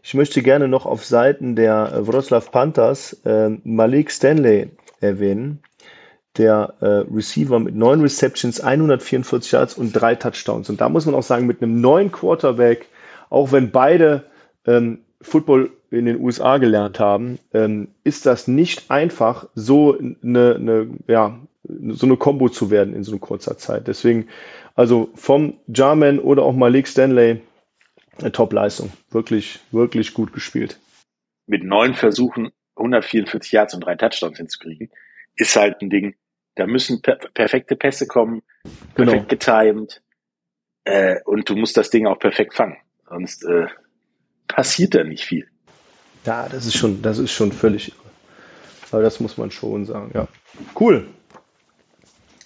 ich möchte gerne noch auf Seiten der äh, Wroclaw Panthers äh, Malik Stanley erwähnen der äh, Receiver mit neun Receptions, 144 Yards und drei Touchdowns. Und da muss man auch sagen, mit einem neuen Quarterback, auch wenn beide ähm, Football in den USA gelernt haben, ähm, ist das nicht einfach, so eine, eine, ja, so eine Combo zu werden in so einer kurzer Zeit. Deswegen, also vom Jarman oder auch Malik Stanley, eine Top-Leistung. Wirklich, wirklich gut gespielt. Mit neun Versuchen 144 Yards und drei Touchdowns hinzukriegen, ist halt ein Ding. Da müssen per perfekte Pässe kommen, Genau. perfekt getimed äh, und du musst das Ding auch perfekt fangen. Sonst äh, passiert da nicht viel. Ja, das ist schon, das ist schon völlig irre. Aber das muss man schon sagen, ja. Cool.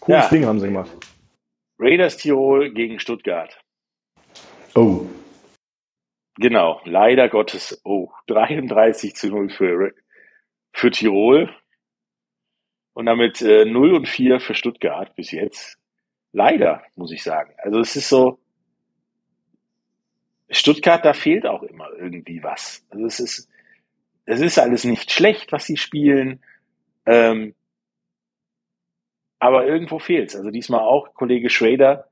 Cooles Ja. Ding haben sie gemacht. Raiders Tirol gegen Stuttgart. Oh. Genau, leider Gottes. Oh, <laughs> 33 zu 0 für, für Tirol. Und damit äh, 0 und 4 für Stuttgart bis jetzt. Leider, muss ich sagen. Also es ist so, Stuttgart, da fehlt auch immer irgendwie was. Also es ist, es ist alles nicht schlecht, was sie spielen. Ähm, aber irgendwo fehlt's. Also diesmal auch Kollege Schrader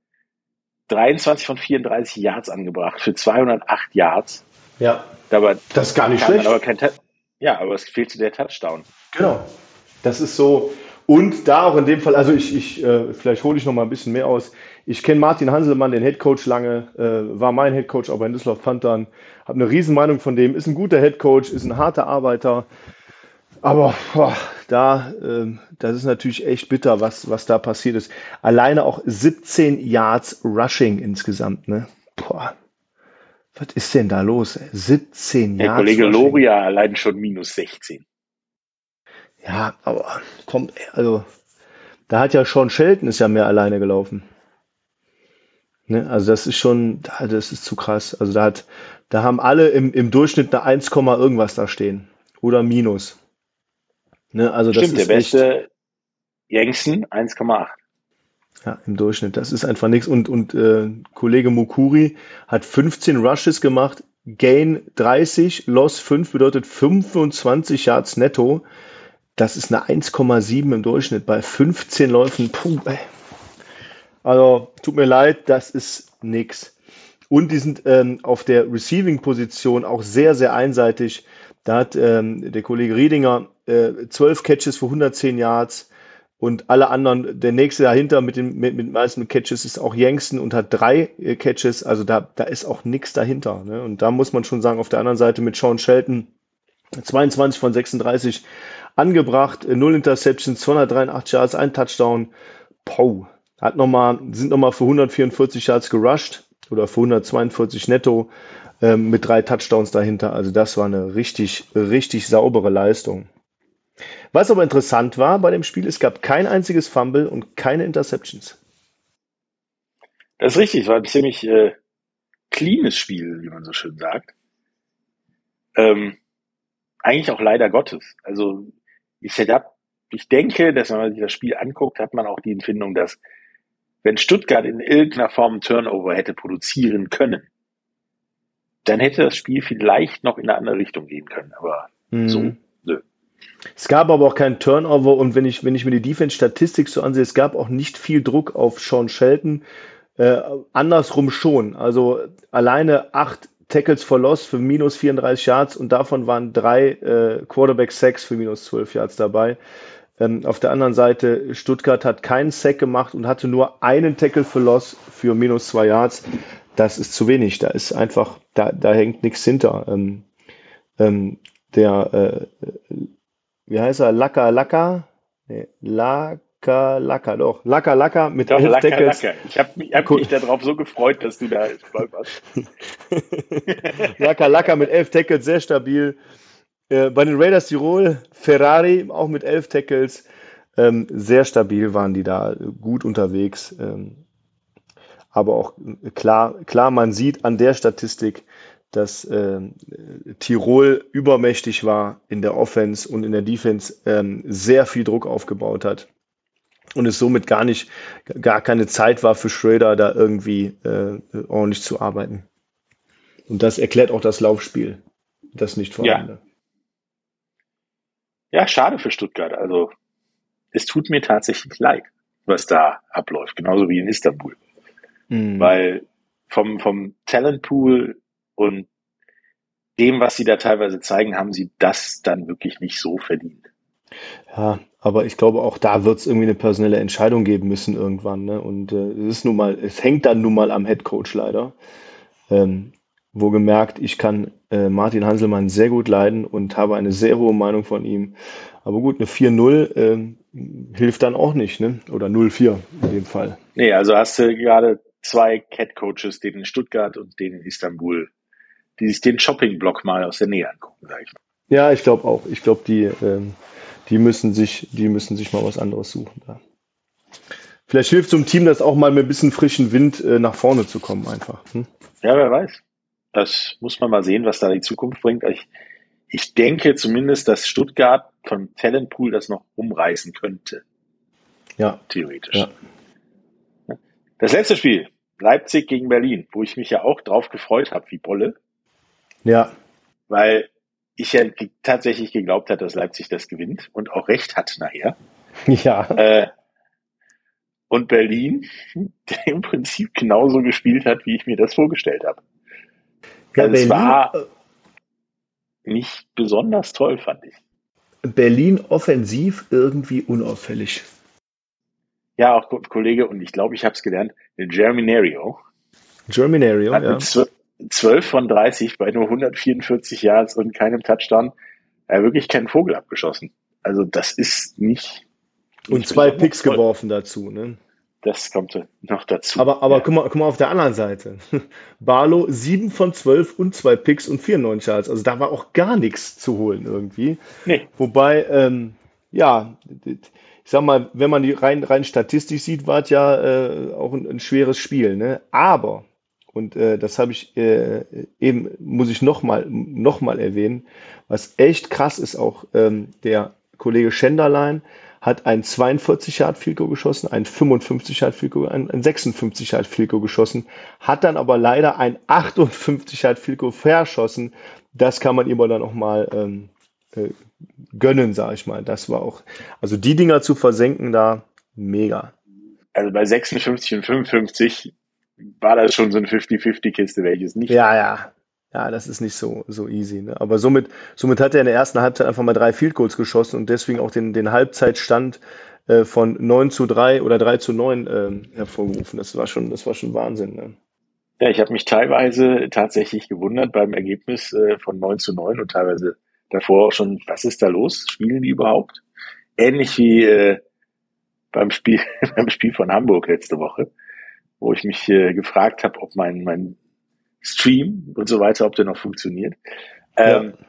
23 von 34 Yards angebracht für 208 Yards. Ja. Dabei Das ist gar nicht schlecht. aber kein ja, aber es fehlte der Touchdown. Genau. Das ist so. Und da auch in dem Fall, also ich, ich äh, vielleicht hole ich noch mal ein bisschen mehr aus. Ich kenne Martin Hanselmann, den Headcoach lange, äh, war mein Headcoach auch bei Düsseldorf Panthern. Habe eine Riesenmeinung von dem. Ist ein guter Headcoach, ist ein harter Arbeiter. Aber boah, da, ähm, das ist natürlich echt bitter, was, was da passiert ist. Alleine auch 17 Yards Rushing insgesamt, ne? Boah. Was ist denn da los? Ey? 17 Der Yards Kollege Rushing. Loria allein schon minus 16. Ja, aber komm, also da hat ja Sean Shelton ist ja mehr alleine gelaufen. Ne? Also das ist schon, da- das ist zu krass. Also da hat, da haben alle im, im Durchschnitt eine 1, Komma irgendwas da stehen. Oder Minus. Ne? Also das Stimmt, der beste, Jankson 1,8. Ja, im Durchschnitt. Das ist einfach nichts. Und, und äh, Kollege Mukuri hat 15 Rushes gemacht, Gain 30, Loss 5 bedeutet 25 Yards netto. Das ist eine 1,7 im Durchschnitt bei 15 Läufen. Puh, ey. Also tut mir leid, das ist nix. Und die sind ähm, auf der Receiving-Position auch sehr, sehr einseitig. Da hat ähm, der Kollege Riedinger äh, 12 Catches für 110 Yards und alle anderen, der nächste dahinter mit den mit, mit meisten Catches ist auch Yankson und hat drei äh, Catches. Also da, da ist auch nichts dahinter. Ne? Und da muss man schon sagen, auf der anderen Seite mit Sean Shelton 22 von 36 angebracht, 0 äh, Interceptions, 283 Yards, ein Touchdown. Pow. Hat noch mal, sind nochmal für 144 Yards gerusht oder für 142 netto ähm, mit drei Touchdowns dahinter. Also das war eine richtig, richtig saubere Leistung. Was aber interessant war bei dem Spiel, es gab kein einziges Fumble und keine Interceptions. Das ist richtig, es war ein ziemlich äh, cleanes Spiel, wie man so schön sagt. Ähm, eigentlich auch leider Gottes. Also ich, hab, ich denke, dass wenn man sich das Spiel anguckt, hat man auch die Empfindung, dass wenn Stuttgart in irgendeiner Form einen Turnover hätte produzieren können, dann hätte das Spiel vielleicht noch in eine andere Richtung gehen können. Aber mhm. so. Es gab aber auch keinen Turnover und wenn ich, wenn ich mir die Defense-Statistik so ansehe, es gab auch nicht viel Druck auf Sean Shelton. Äh, andersrum schon. Also alleine acht Tackles for Loss für minus 34 Yards und davon waren drei äh, Quarterback Sacks für minus 12 Yards dabei. Ähm, auf der anderen Seite, Stuttgart hat keinen Sack gemacht und hatte nur einen Tackle for Loss für minus zwei Yards. Das ist zu wenig. Da ist einfach, da, da hängt nichts hinter. Ähm, ähm, der, äh, wie heißt er? Laka Laka? Nee, Laka Laka, doch. Laka Laka mit doch, elf Laka, Tackles. Ich habe mich, hab mich darauf so gefreut, dass du da stolperst. <laughs> Laka Laka mit elf Tackles, sehr stabil. Äh, bei den Raiders Tirol, Ferrari auch mit elf Tackles. Ähm, sehr stabil waren die da, gut unterwegs. Ähm, aber auch klar, klar, man sieht an der Statistik, dass äh, Tirol übermächtig war in der Offense und in der Defense ähm, sehr viel Druck aufgebaut hat und es somit gar nicht, gar keine Zeit war für Schröder, da irgendwie äh, ordentlich zu arbeiten. Und das erklärt auch das Laufspiel, das nicht vorhandene. Ja. ja, schade für Stuttgart. Also es tut mir tatsächlich leid, was da abläuft, genauso wie in Istanbul. Mhm. Weil vom, vom Talentpool und dem, was sie da teilweise zeigen, haben sie das dann wirklich nicht so verdient. Ja, aber ich glaube, auch da wird es irgendwie eine personelle Entscheidung geben müssen irgendwann. Ne? Und äh, es ist nun mal, es hängt dann nun mal am Headcoach leider. Ähm, wo gemerkt, ich kann äh, Martin Hanselmann sehr gut leiden und habe eine sehr hohe Meinung von ihm. Aber gut, eine 4-0 äh, hilft dann auch nicht, ne? Oder 0-4 in dem Fall. Nee, also hast du gerade zwei Cat-Coaches, den in Stuttgart und den in Istanbul, die sich den Shopping-Block mal aus der Nähe angucken, sag ich mal. Ja, ich glaube auch. Ich glaube, die, ähm, die müssen sich, die müssen sich mal was anderes suchen. Ja. Vielleicht hilft so einem Team das auch mal mit ein bisschen frischen Wind äh, nach vorne zu kommen, einfach. Hm? Ja, wer weiß. Das muss man mal sehen, was da die Zukunft bringt. Ich, ich denke zumindest, dass Stuttgart vom Talentpool das noch umreißen könnte. Ja. Theoretisch. Ja. Das letzte Spiel, Leipzig gegen Berlin, wo ich mich ja auch drauf gefreut habe, wie Bolle. Ja. Weil ich ja tatsächlich geglaubt habe, dass Leipzig das gewinnt und auch recht hat nachher. Ja. Äh, und Berlin, der im Prinzip genauso gespielt hat, wie ich mir das vorgestellt habe. Ja, also es war nicht besonders toll, fand ich. Berlin offensiv irgendwie unauffällig. Ja, auch Kollege, und ich glaube, ich habe es gelernt, Jeremy Nario. Jeremy Nario, ja. 12 von 30 bei nur 144 Yards und keinem Touchdown. Er hat wirklich keinen Vogel abgeschossen. Also das ist nicht. nicht und zwei Picks toll. geworfen dazu, ne? Das kommt noch dazu. Aber, aber ja. guck, mal, guck mal auf der anderen Seite. <laughs> Barlow 7 von 12 und zwei Picks und 94 Yards. Also da war auch gar nichts zu holen irgendwie. Nee. Wobei, ähm, ja, ich sag mal, wenn man die rein, rein statistisch sieht, war es ja äh, auch ein, ein, schweres Spiel. Ne? Aber, und äh, das habe ich äh, eben, muss ich nochmal noch mal erwähnen, was echt krass ist auch, ähm, der Kollege Schenderlein hat ein 42 Yard Goal geschossen, ein 55 Yard Goal, ein, ein 56 Yard Goal geschossen, hat dann aber leider ein 58 Yard Goal verschossen. Das kann man ihm dann auch mal ähm, äh, gönnen, sage ich mal. Das war auch, also die Dinger zu versenken da, mega. Also bei 56 und 55 war das schon so eine 50-50-Kiste, welches nicht. Ja, ja. Ja, das ist nicht so, so easy. Ne? Aber somit, somit hat er in der ersten Halbzeit einfach mal drei Field Goals geschossen und deswegen auch den, den Halbzeitstand äh, von 9 zu 3 oder 3 zu 9 äh, hervorgerufen. Das war schon, das war schon Wahnsinn. Ne? Ja, ich habe mich teilweise tatsächlich gewundert beim Ergebnis äh, von 9 zu 9 und teilweise davor auch schon, was ist da los? Spielen die überhaupt? Ähnlich wie äh, beim Spiel, <laughs> beim Spiel von Hamburg letzte Woche, wo ich mich äh, gefragt habe, ob mein, mein Stream und so weiter, ob der noch funktioniert. Ähm, ja.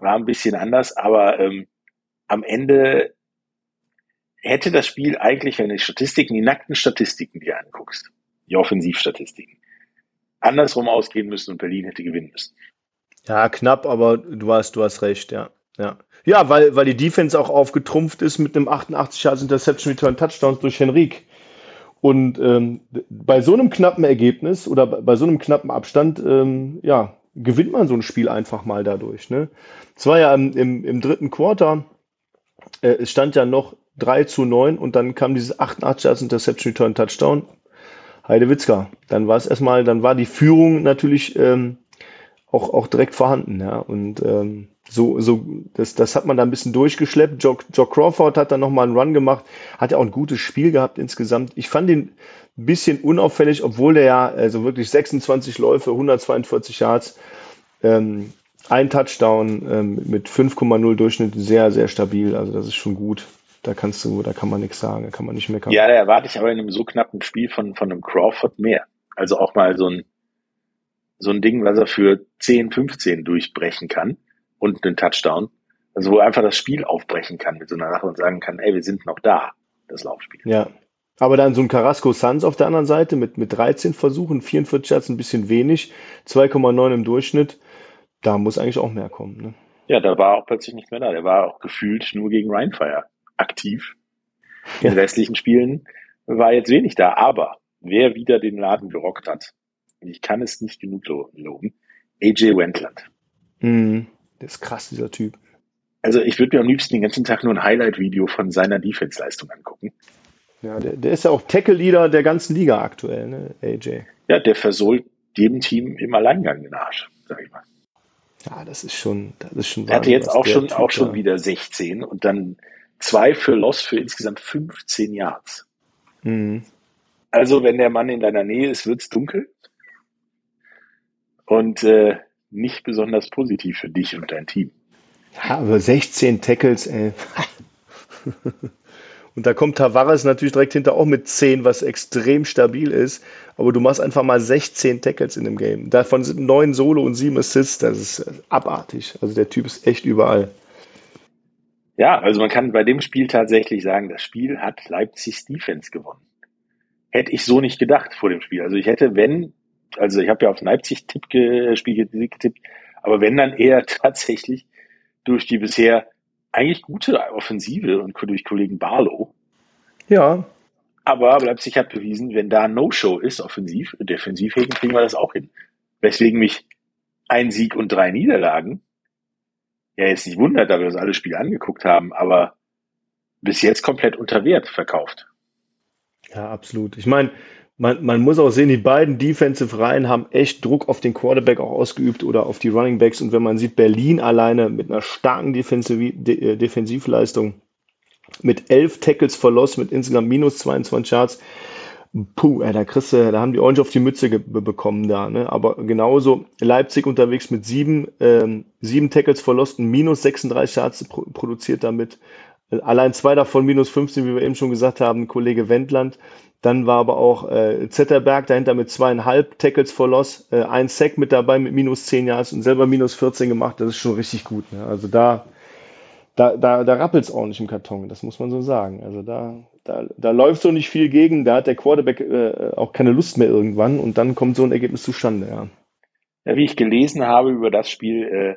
War ein bisschen anders, aber ähm, am Ende hätte das Spiel eigentlich, wenn du die Statistiken, die nackten Statistiken dir anguckst, die Offensivstatistiken, andersrum ausgehen müssen und Berlin hätte gewinnen müssen. Ja, knapp, aber du hast, du hast recht, ja. Ja, ja weil, weil die Defense auch aufgetrumpft ist mit einem 88 Yards Interception Return Touchdown durch Henrik. Und ähm, bei so einem knappen Ergebnis oder bei so einem knappen Abstand, ähm, ja, gewinnt man so ein Spiel einfach mal dadurch. Ne? Es war ja im, im, im dritten Quarter, äh, es stand ja noch 3 zu 9 und dann kam dieses 88 als Interception Return Touchdown. Heidewitzka. Dann war es erstmal, dann war die Führung natürlich ähm, auch, auch direkt vorhanden, ja. Und ähm, so, so, das, das hat man da ein bisschen durchgeschleppt. Joe, Joe Crawford hat dann nochmal einen Run gemacht, hat ja auch ein gutes Spiel gehabt insgesamt. Ich fand ihn ein bisschen unauffällig, obwohl der ja, also wirklich 26 Läufe, 142 Yards, ähm, ein Touchdown ähm, mit 5,0 Durchschnitt, sehr, sehr stabil. Also das ist schon gut. Da kannst du, da kann man nichts sagen, da kann man nicht meckern. Ja, da erwarte ich aber in einem so knappen Spiel von, von einem Crawford mehr. Also auch mal so ein, so ein Ding, was er für 10, 15 durchbrechen kann und einen Touchdown. Also wo er einfach das Spiel aufbrechen kann mit so einer Sache und sagen kann, ey, wir sind noch da, das Laufspiel. Ja. Aber dann so ein Carrasco Suns auf der anderen Seite mit, mit 13 Versuchen, 44 Yards ein bisschen wenig, 2,9 im Durchschnitt. Da muss eigentlich auch mehr kommen. Ne? Ja, da war auch plötzlich nicht mehr da. Der war auch gefühlt nur gegen Rheinfire aktiv. In den restlichen Spielen war jetzt wenig da. Aber wer wieder den Laden gerockt hat, ich kann es nicht genug loben, AJ Wendland. Mhm. Der ist krass, dieser Typ. Also ich würde mir am liebsten den ganzen Tag nur ein Highlight-Video von seiner Defense-Leistung angucken. Ja, der, der ist ja auch Tackle-Leader der ganzen Liga aktuell, ne, AJ. Ja, der versohlt jedem Team im Alleingang den Arsch, sag ich mal. Ja, das ist schon, das ist schon. Er hatte jetzt auch schon, typ auch schon wieder 16 und dann zwei für Loss für insgesamt 15 Yards. Mhm. Also, wenn der Mann in deiner Nähe ist, wird's dunkel. Und äh, nicht besonders positiv für dich und dein Team. Ja, aber 16 Tackles, ey. <laughs> Und da kommt Tavares natürlich direkt hinter auch mit 10, was extrem stabil ist. Aber du machst einfach mal 16 Tackles in dem Game. Davon sind 9 Solo und 7 Assists. Das ist abartig. Also der Typ ist echt überall. Ja, also man kann bei dem Spiel tatsächlich sagen, das Spiel hat Leipzigs Defense gewonnen. Hätte ich so nicht gedacht vor dem Spiel. Also ich hätte, wenn also ich habe ja auf Leipzig-Tipp-Spiel getippt, aber wenn dann eher <laughs> tatsächlich durch die bisher eigentlich gute Offensive und durch Kollegen Barlow. Ja. Aber Leipzig hat bewiesen, wenn da No-Show ist, offensiv, defensiv hegen, kriegen wir das auch hin. Weswegen mich ein Sieg und drei Niederlagen ja jetzt nicht wundert, da wir uns alle Spiele angeguckt haben, aber bis jetzt komplett unter Wert verkauft. Ja, absolut. Ich meine, man, man muss auch sehen, die beiden Defensive Reihen haben echt Druck auf den Quarterback auch ausgeübt oder auf die Running Backs. Und wenn man sieht, Berlin alleine mit einer starken Defensiv De äh, Defensivleistung, mit elf Tackles verlost, mit insgesamt minus 22 Yards, puh, ey, da kriegst du, da haben die ordentlich auf die Mütze bekommen da, ne? Aber genauso Leipzig unterwegs mit sieben, ähm, sieben Tackles verlost und minus 36 Yards pro produziert damit. Allein zwei davon minus 15, wie wir eben schon gesagt haben, Kollege Wendland. Dann war aber auch äh, Zetterberg dahinter mit zweieinhalb Tackles for Loss, äh, ein Sack mit dabei mit minus 10 Yards und selber minus 14 gemacht. Das ist schon richtig gut. Ne? Also da, da, da, da rappelt es ordentlich im Karton, das muss man so sagen. Also da, da, da läuft so nicht viel gegen, da hat der Quarterback äh, auch keine Lust mehr irgendwann und dann kommt so ein Ergebnis zustande, ja. Ja, wie ich gelesen habe über das Spiel, äh,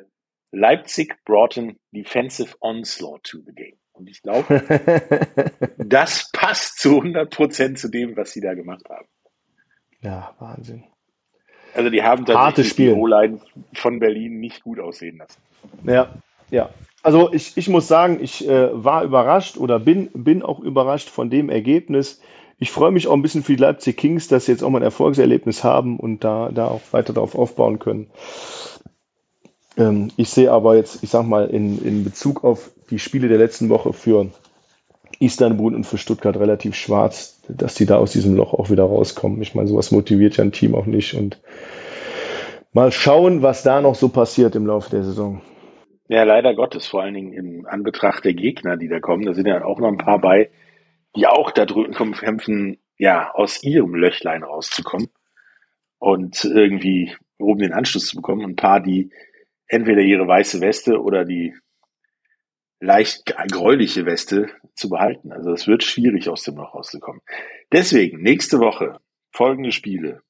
Leipzig brought an defensive onslaught to the game. Und ich glaube, <laughs> das passt zu 100 Prozent zu dem, was sie da gemacht haben. Ja, Wahnsinn. Also die haben tatsächlich die O-Line von Berlin nicht gut aussehen lassen. Ja, ja. Also ich, ich muss sagen, ich äh, war überrascht oder bin, bin auch überrascht von dem Ergebnis. Ich freue mich auch ein bisschen für die Leipzig Kings, dass sie jetzt auch mal ein Erfolgserlebnis haben und da, da auch weiter darauf aufbauen können. Ähm, ich sehe aber jetzt, ich sag mal, in, in Bezug auf die Spiele der letzten Woche für Istanbul und für Stuttgart relativ schwarz, dass die da aus diesem Loch auch wieder rauskommen. Ich meine, sowas motiviert ja ein Team auch nicht und mal schauen, was da noch so passiert im Laufe der Saison. Ja, leider Gottes, vor allen Dingen im Anbetracht der Gegner, die da kommen. Da sind ja auch noch ein paar bei, die auch da drüben kämpfen, ja, aus ihrem Löchlein rauszukommen und irgendwie oben den Anschluss zu bekommen. Ein paar, die entweder ihre weiße Weste oder die leicht gräuliche Weste zu behalten. Also es wird schwierig, aus dem Loch rauszukommen. Deswegen, nächste Woche folgende Spiele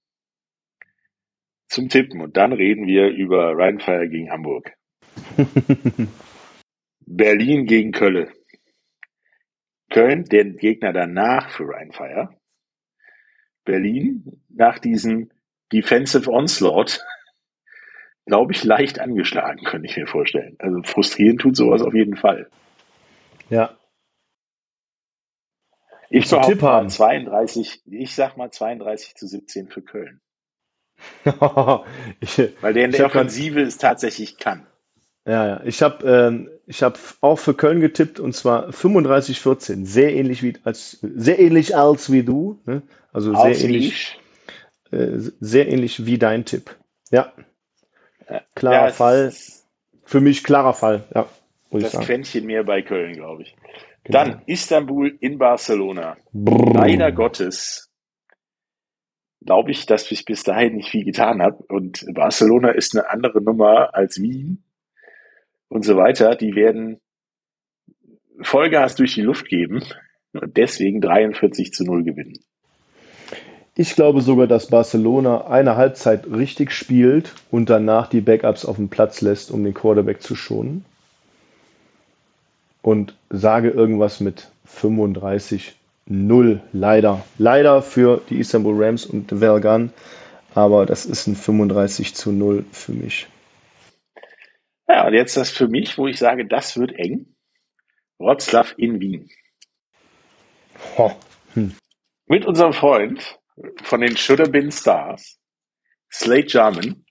zum Tippen und dann reden wir über Rheinfire gegen Hamburg. <laughs> Berlin gegen Köln. Köln, der Gegner danach für Rheinfire. Berlin nach diesem Defensive Onslaught, glaube ich, leicht angeschlagen, könnte ich mir vorstellen. Also frustrieren tut sowas auf jeden Fall. Ja. Ich behaupte mal 32, ich sag mal 32 zu 17 für Köln. <laughs> ich, Weil der in der Offensive es tatsächlich kann. Ja, ja. Ich habe ähm, ich hab auch für Köln getippt und zwar 35-14. Sehr ähnlich wie als sehr ähnlich als wie du. Ne? Also als sehr ähnlich. Äh, sehr ähnlich wie dein Tipp. Ja. Klarer ja, Fall. Für mich klarer Fall, ja. das Quäntchen mehr bei Köln, glaube ich. Genau. Dann Istanbul in Barcelona. Brrr. Leider Gottes glaube ich, dass ich bis dahin nicht viel getan habe. Und Barcelona ist eine andere Nummer als Wien und so weiter, die werden Vollgas durch die Luft geben und deswegen 43 zu 0 gewinnen. Ich glaube sogar, dass Barcelona eine Halbzeit richtig spielt und danach die Backups auf den Platz lässt, um den Quarterback zu schonen. Und sage irgendwas mit 35 0. Leider. Leider für die Istanbul Rams und Vergan. Aber das ist ein 35 zu 0 für mich. Ja, und jetzt das für mich, wo ich sage, das wird eng. Wroclaw in Wien. Oh. Hm. Mit unserem Freund von den Should Have Been Stars, Slate Jarman,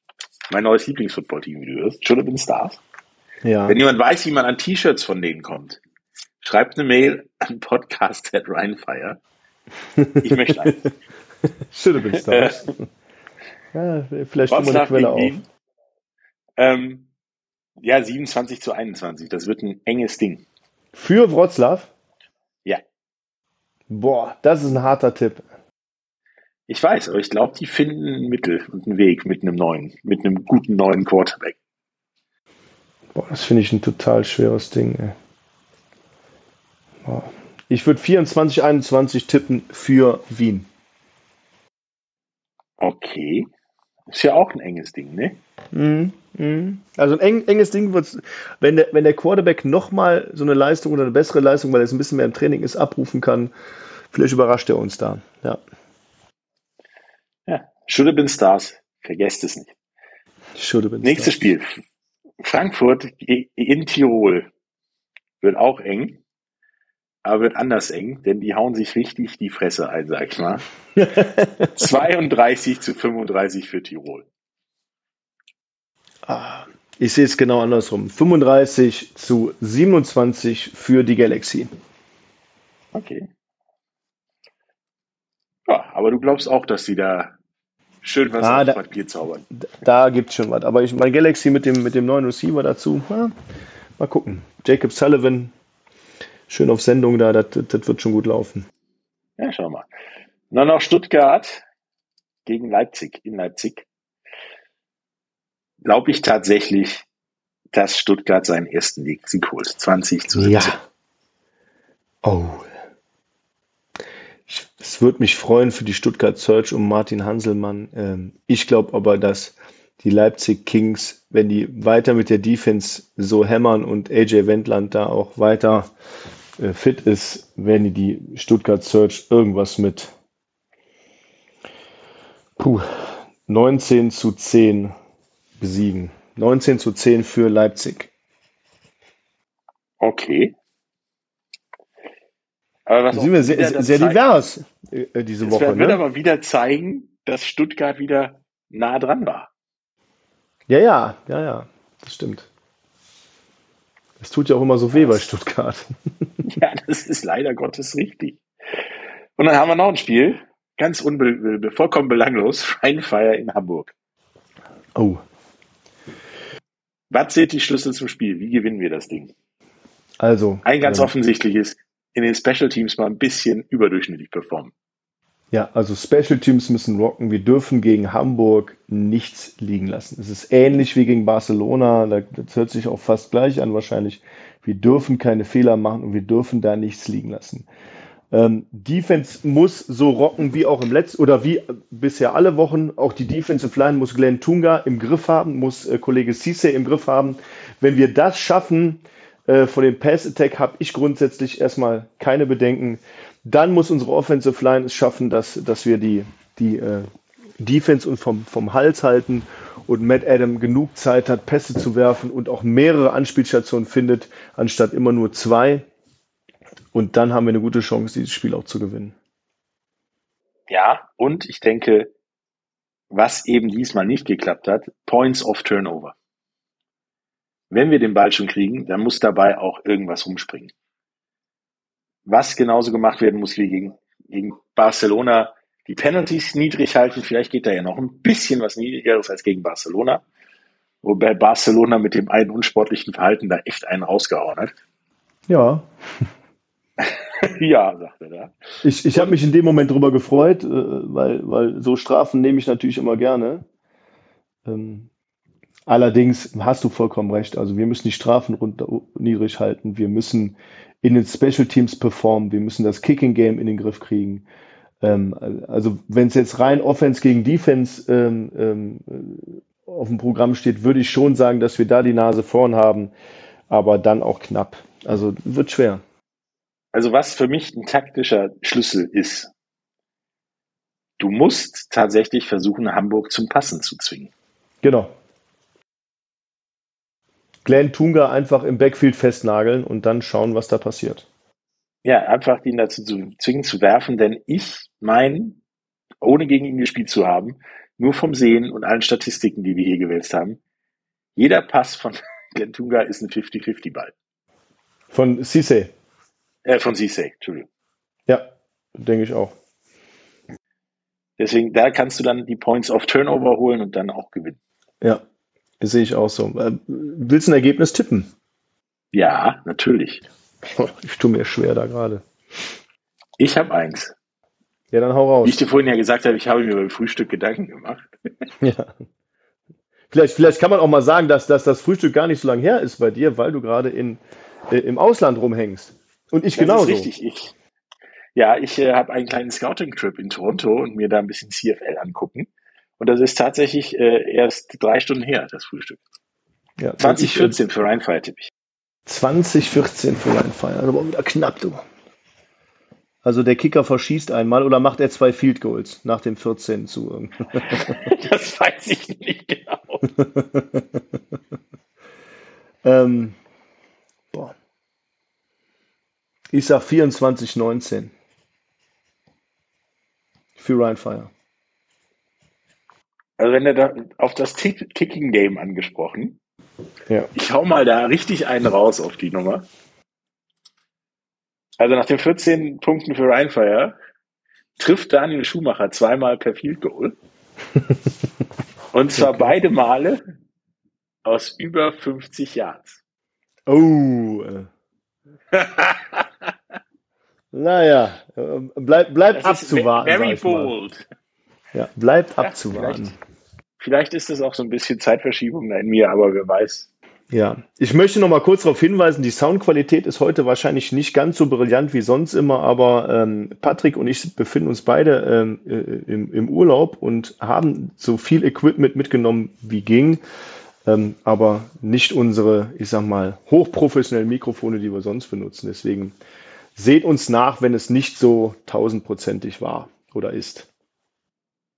mein neues Lieblingsfootball-Team, wie du hörst, Should Have Been Stars. Ja. Wenn jemand weiß, wie man an T-Shirts von denen kommt, schreibt eine Mail an podcast at Rheinfire. Ich möchte <laughs> eins. Should Have Been Stars. ja, vielleicht kommen wir eine Quelle auf. Ähm, ja, 27 zu 21. Das wird ein enges Ding. Für Wroclaw? Ja. Boah, das ist ein harter Tipp. Ich weiß, aber ich glaube, die finden ein Mittel und einen Weg mit einem neuen, mit einem guten neuen Quarterback. Boah, das finde ich ein total schweres Ding. Ey. Boah. Ich würde 24, 21 tippen für Wien. Okay. Ist ja auch ein enges Ding, ne? Mhm. Mhm. Also ein eng, enges Ding wird wenn der, wenn der Quarterback nochmal so eine Leistung oder eine bessere Leistung, weil er es ein bisschen mehr im Training ist, abrufen kann, vielleicht überrascht er uns da. Ja. Should have been Stars. Vergesst es nicht. Nächstes. Spiel. Frankfurt in Tirol. Wird auch eng, aber wird anders eng, denn die hauen sich richtig die Fresse ein, sag ich mal. <laughs> 32 zu 35 für Tirol. Ah, ich sehe es genau andersrum. 35 zu 27 für die Galaxy. Okay. Ja, aber du glaubst auch, dass sie da schön was ah, da, Papier zaubern. Da gibt es schon was. Aber ich mein Galaxy mit dem, mit dem neuen Receiver dazu, ja, mal gucken. Jacob Sullivan, schön auf Sendung da, das, das wird schon gut laufen. Ja, schau mal. Dann noch Stuttgart gegen Leipzig, in Leipzig glaube ich tatsächlich, dass Stuttgart seinen ersten Sieg holt. 20 zu 17. Ja. Oh. Es würde mich freuen für die Stuttgart Search um Martin Hanselmann. Ähm, ich glaube aber, dass die Leipzig Kings, wenn die weiter mit der Defense so hämmern und AJ Wendland da auch weiter äh, fit ist, werden die Stuttgart Search irgendwas mit puh, 19 zu 10 besiegen. 19 zu 10 für Leipzig. Okay. Aber was sind wir sehr, sehr divers äh, diese Woche. Das wird ne? aber wieder zeigen, dass Stuttgart wieder nah dran war. Ja, ja, ja, ja, das stimmt. Es tut ja auch immer so weh bei Stuttgart. <laughs> Ja, das ist leider Gottes richtig. Und dann haben wir noch ein Spiel, ganz unbe vollkommen belanglos, <laughs> Rheinfeier in Hamburg. Oh. Was sind die Schlüssel zum Spiel? Wie gewinnen wir das Ding? Also. Ein ganz ähm, offensichtliches, in den Special Teams mal ein bisschen überdurchschnittlich performen. Ja, also Special Teams müssen rocken. Wir dürfen gegen Hamburg nichts liegen lassen. Es ist ähnlich wie gegen Barcelona. Das hört sich auch fast gleich an wahrscheinlich. Wir dürfen keine Fehler machen und wir dürfen da nichts liegen lassen. Ähm, Defense muss so rocken wie auch im letzten oder wie bisher alle Wochen. Auch die Defensive Line muss Glenn Tunga im Griff haben, muss äh, Kollege Cisse im Griff haben. Wenn wir das schaffen, äh, von dem Pass Attack habe ich grundsätzlich erstmal keine Bedenken. Dann muss unsere Offensive Line es schaffen, dass, dass wir die, die äh, Defense und vom, vom Hals halten und Matt Adam genug Zeit hat, Pässe zu werfen und auch mehrere Anspielstationen findet, anstatt immer nur zwei. Und dann haben wir eine gute Chance, dieses Spiel auch zu gewinnen. Ja, und ich denke, was eben diesmal nicht geklappt hat, Points of Turnover. Wenn wir den Ball schon kriegen, dann muss dabei auch irgendwas rumspringen was genauso gemacht werden muss wie gegen, gegen Barcelona, die Penalties niedrig halten. Vielleicht geht da ja noch ein bisschen was niedrigeres als gegen Barcelona. Wobei Barcelona mit dem einen unsportlichen Verhalten da echt einen rausgehauen hat. Ja. <laughs> ja, sagt er da. Ich, ich habe mich in dem Moment darüber gefreut, äh, weil, weil so Strafen nehme ich natürlich immer gerne. Ähm, allerdings hast du vollkommen recht. Also wir müssen die Strafen runter, niedrig halten. Wir müssen in den Special Teams performen. Wir müssen das Kicking Game in den Griff kriegen. Ähm, also wenn es jetzt rein Offense gegen Defense ähm, ähm, auf dem Programm steht, würde ich schon sagen, dass wir da die Nase vorn haben, aber dann auch knapp. Also wird schwer. Also was für mich ein taktischer Schlüssel ist, du musst tatsächlich versuchen, Hamburg zum Passen zu zwingen. Genau. Glenn Tunga einfach im Backfield festnageln und dann schauen, was da passiert. Ja, einfach ihn dazu zu zwingen zu werfen, denn ich meine, ohne gegen ihn gespielt zu haben, nur vom Sehen und allen Statistiken, die wir hier gewälzt haben, jeder Pass von <laughs> Glenn Tunga ist ein 50-50-Ball. Von Cisse. Äh, von Cisse, Entschuldigung. Ja, denke ich auch. Deswegen, da kannst du dann die Points of Turnover holen und dann auch gewinnen. Ja, Sehe ich auch so. Äh, willst du ein Ergebnis tippen? Ja, natürlich. Ich tue mir schwer da gerade. Ich habe eins. Ja, dann hau raus. Wie ich dir vorhin ja gesagt habe, ich habe mir beim Frühstück Gedanken gemacht. <laughs> Ja. Vielleicht, vielleicht kann man auch mal sagen, dass, dass das Frühstück gar nicht so lange her ist bei dir, weil du gerade in, äh, im Ausland rumhängst. Und ich das genauso. Das ist richtig. Ich, ja, ich äh, habe einen kleinen Scouting-Trip in Toronto und mir da ein bisschen CFL angucken. Und das ist tatsächlich äh, erst drei Stunden her, das Frühstück. Ja, 2014 für Rheinfeier tippe ich. 2014 für Rheinfeier, also aber wieder knapp, du. Also der Kicker verschießt einmal oder macht er zwei Field Goals nach dem 14 zu? <laughs> <laughs> das weiß ich nicht genau. <laughs> ähm, boah. Ich sag 24-19 für Rheinfire. Also wenn er da auf das Kicking Game angesprochen. Ja. Ich hau mal da richtig einen raus auf die Nummer. Also nach den 14 Punkten für Rheinfire trifft Daniel Schumacher zweimal per Field Goal. <laughs> Und zwar okay. beide Male aus über 50 Yards. Oh. <laughs> naja, bleibt bleib abzuwarten. Very bold. Ja, bleibt abzuwarten. Vielleicht, ist es auch so ein bisschen Zeitverschiebung in mir, aber wer weiß. Ja, ich möchte noch mal kurz darauf hinweisen, die Soundqualität ist heute wahrscheinlich nicht ganz so brillant wie sonst immer, aber ähm, Patrick und ich befinden uns beide ähm, äh, im, im, Urlaub und haben so viel Equipment mitgenommen wie ging. ähm, aber nicht unsere, ich sag mal, hochprofessionellen Mikrofone, die wir sonst benutzen. Deswegen seht uns nach, wenn es nicht so tausendprozentig war oder ist.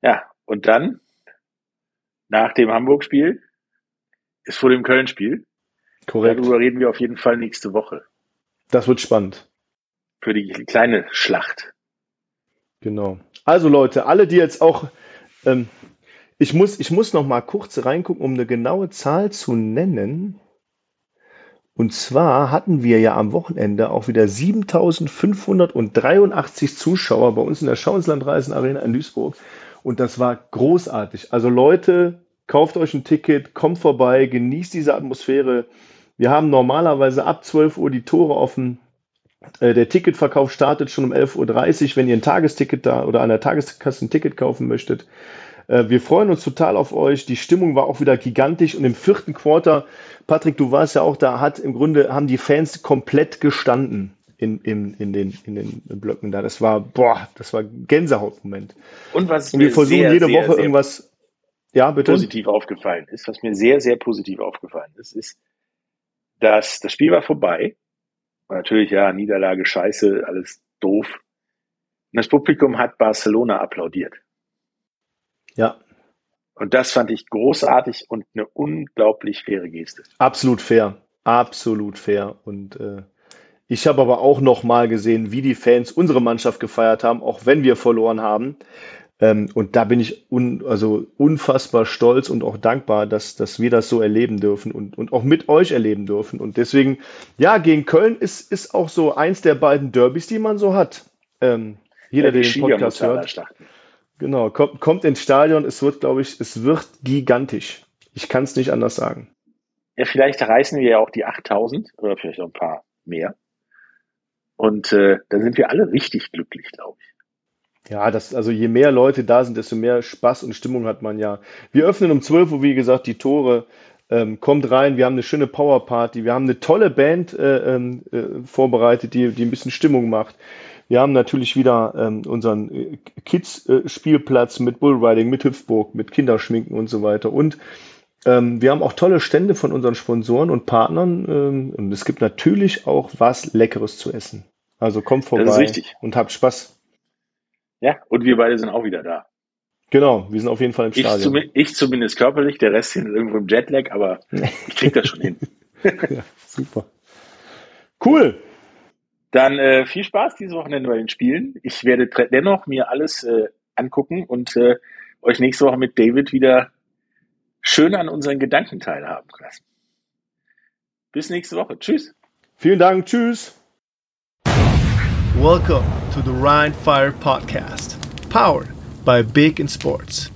Ja, und dann, nach dem Hamburg-Spiel, ist vor dem Köln-Spiel. Korrekt. Darüber reden wir auf jeden Fall nächste Woche. Das wird spannend. Für die kleine Schlacht. Genau. Also Leute, alle, die jetzt auch, ähm, ich muss, ich muss noch mal kurz reingucken, um eine genaue Zahl zu nennen. Und zwar hatten wir ja am Wochenende auch wieder 7583 Zuschauer bei uns in der Schauenslandreisen Arena in Duisburg. Und das war großartig. Also Leute, kauft euch ein Ticket, kommt vorbei, genießt diese Atmosphäre. Wir haben normalerweise ab 12 Uhr die Tore offen. Äh, der Ticketverkauf startet schon um 11.30 Uhr, wenn ihr ein Tagesticket da oder an der Tageskasse ein Ticket kaufen möchtet. Äh, wir freuen uns total auf euch. Die Stimmung war auch wieder gigantisch und im vierten Quarter, Patrick, du warst ja auch da, hat im Grunde haben die Fans komplett gestanden in, in, in, den, in den Blöcken da. Das war, boah, das war Gänsehautmoment. Und was und wir versuchen sehr, jede Woche sehr, irgendwas, ja, bitte. positiv aufgefallen ist, was mir sehr, sehr positiv aufgefallen ist, ist, dass das Spiel war vorbei. Und natürlich, ja, Niederlage, Scheiße, alles doof. Und das Publikum hat Barcelona applaudiert. Ja. Und das fand ich großartig und eine unglaublich faire Geste. Absolut fair. Absolut fair. Und äh, ich habe aber auch noch mal gesehen, wie die Fans unsere Mannschaft gefeiert haben, auch wenn wir verloren haben. Ähm, und da bin ich un, also unfassbar stolz und auch dankbar, dass, dass wir das so erleben dürfen und, und auch mit euch erleben dürfen. Und deswegen, ja, gegen Köln ist, ist auch so eins der beiden Derbys, die man so hat. Ähm, jeder, ja, der den Podcast hört. Genau, kommt, kommt ins Stadion. Es wird, glaube ich, es wird gigantisch. Ich kann es nicht anders sagen. Ja, vielleicht reißen wir ja auch die 8000 oder vielleicht auch ein paar mehr. Und äh, dann sind wir alle richtig glücklich, glaube ich. Ja, das, also je mehr Leute da sind, desto mehr Spaß und Stimmung hat man ja. Wir öffnen um 12 Uhr, wie gesagt, die Tore. Ähm, kommt rein, wir haben eine schöne Powerparty, wir haben eine tolle Band äh, ähm, äh, vorbereitet, die, die ein bisschen Stimmung macht. Wir haben natürlich wieder ähm, unseren äh, Kids-Spielplatz mit Bullriding, mit Hüpfburg, mit Kinderschminken und so weiter. Und ähm, wir haben auch tolle Stände von unseren Sponsoren und Partnern. Ähm, und es gibt natürlich auch was Leckeres zu essen. Also kommt vorbei und habt Spaß. Ja, und wir beide sind auch wieder da. Genau, wir sind auf jeden Fall im ich Stadion. Zum, ich zumindest körperlich, der Rest sind irgendwo im Jetlag, aber <laughs> ich krieg das schon hin. ja, super. Cool. Dann äh, viel Spaß diese Wochenende bei den Spielen. Ich werde dennoch mir alles äh, angucken und äh, euch nächste Woche mit David wieder schön an unseren Gedanken teilhaben lassen. Bis nächste Woche. Tschüss. Vielen Dank. Tschüss. Welcome to the Rhine Fire Podcast, powered by Big in Sports.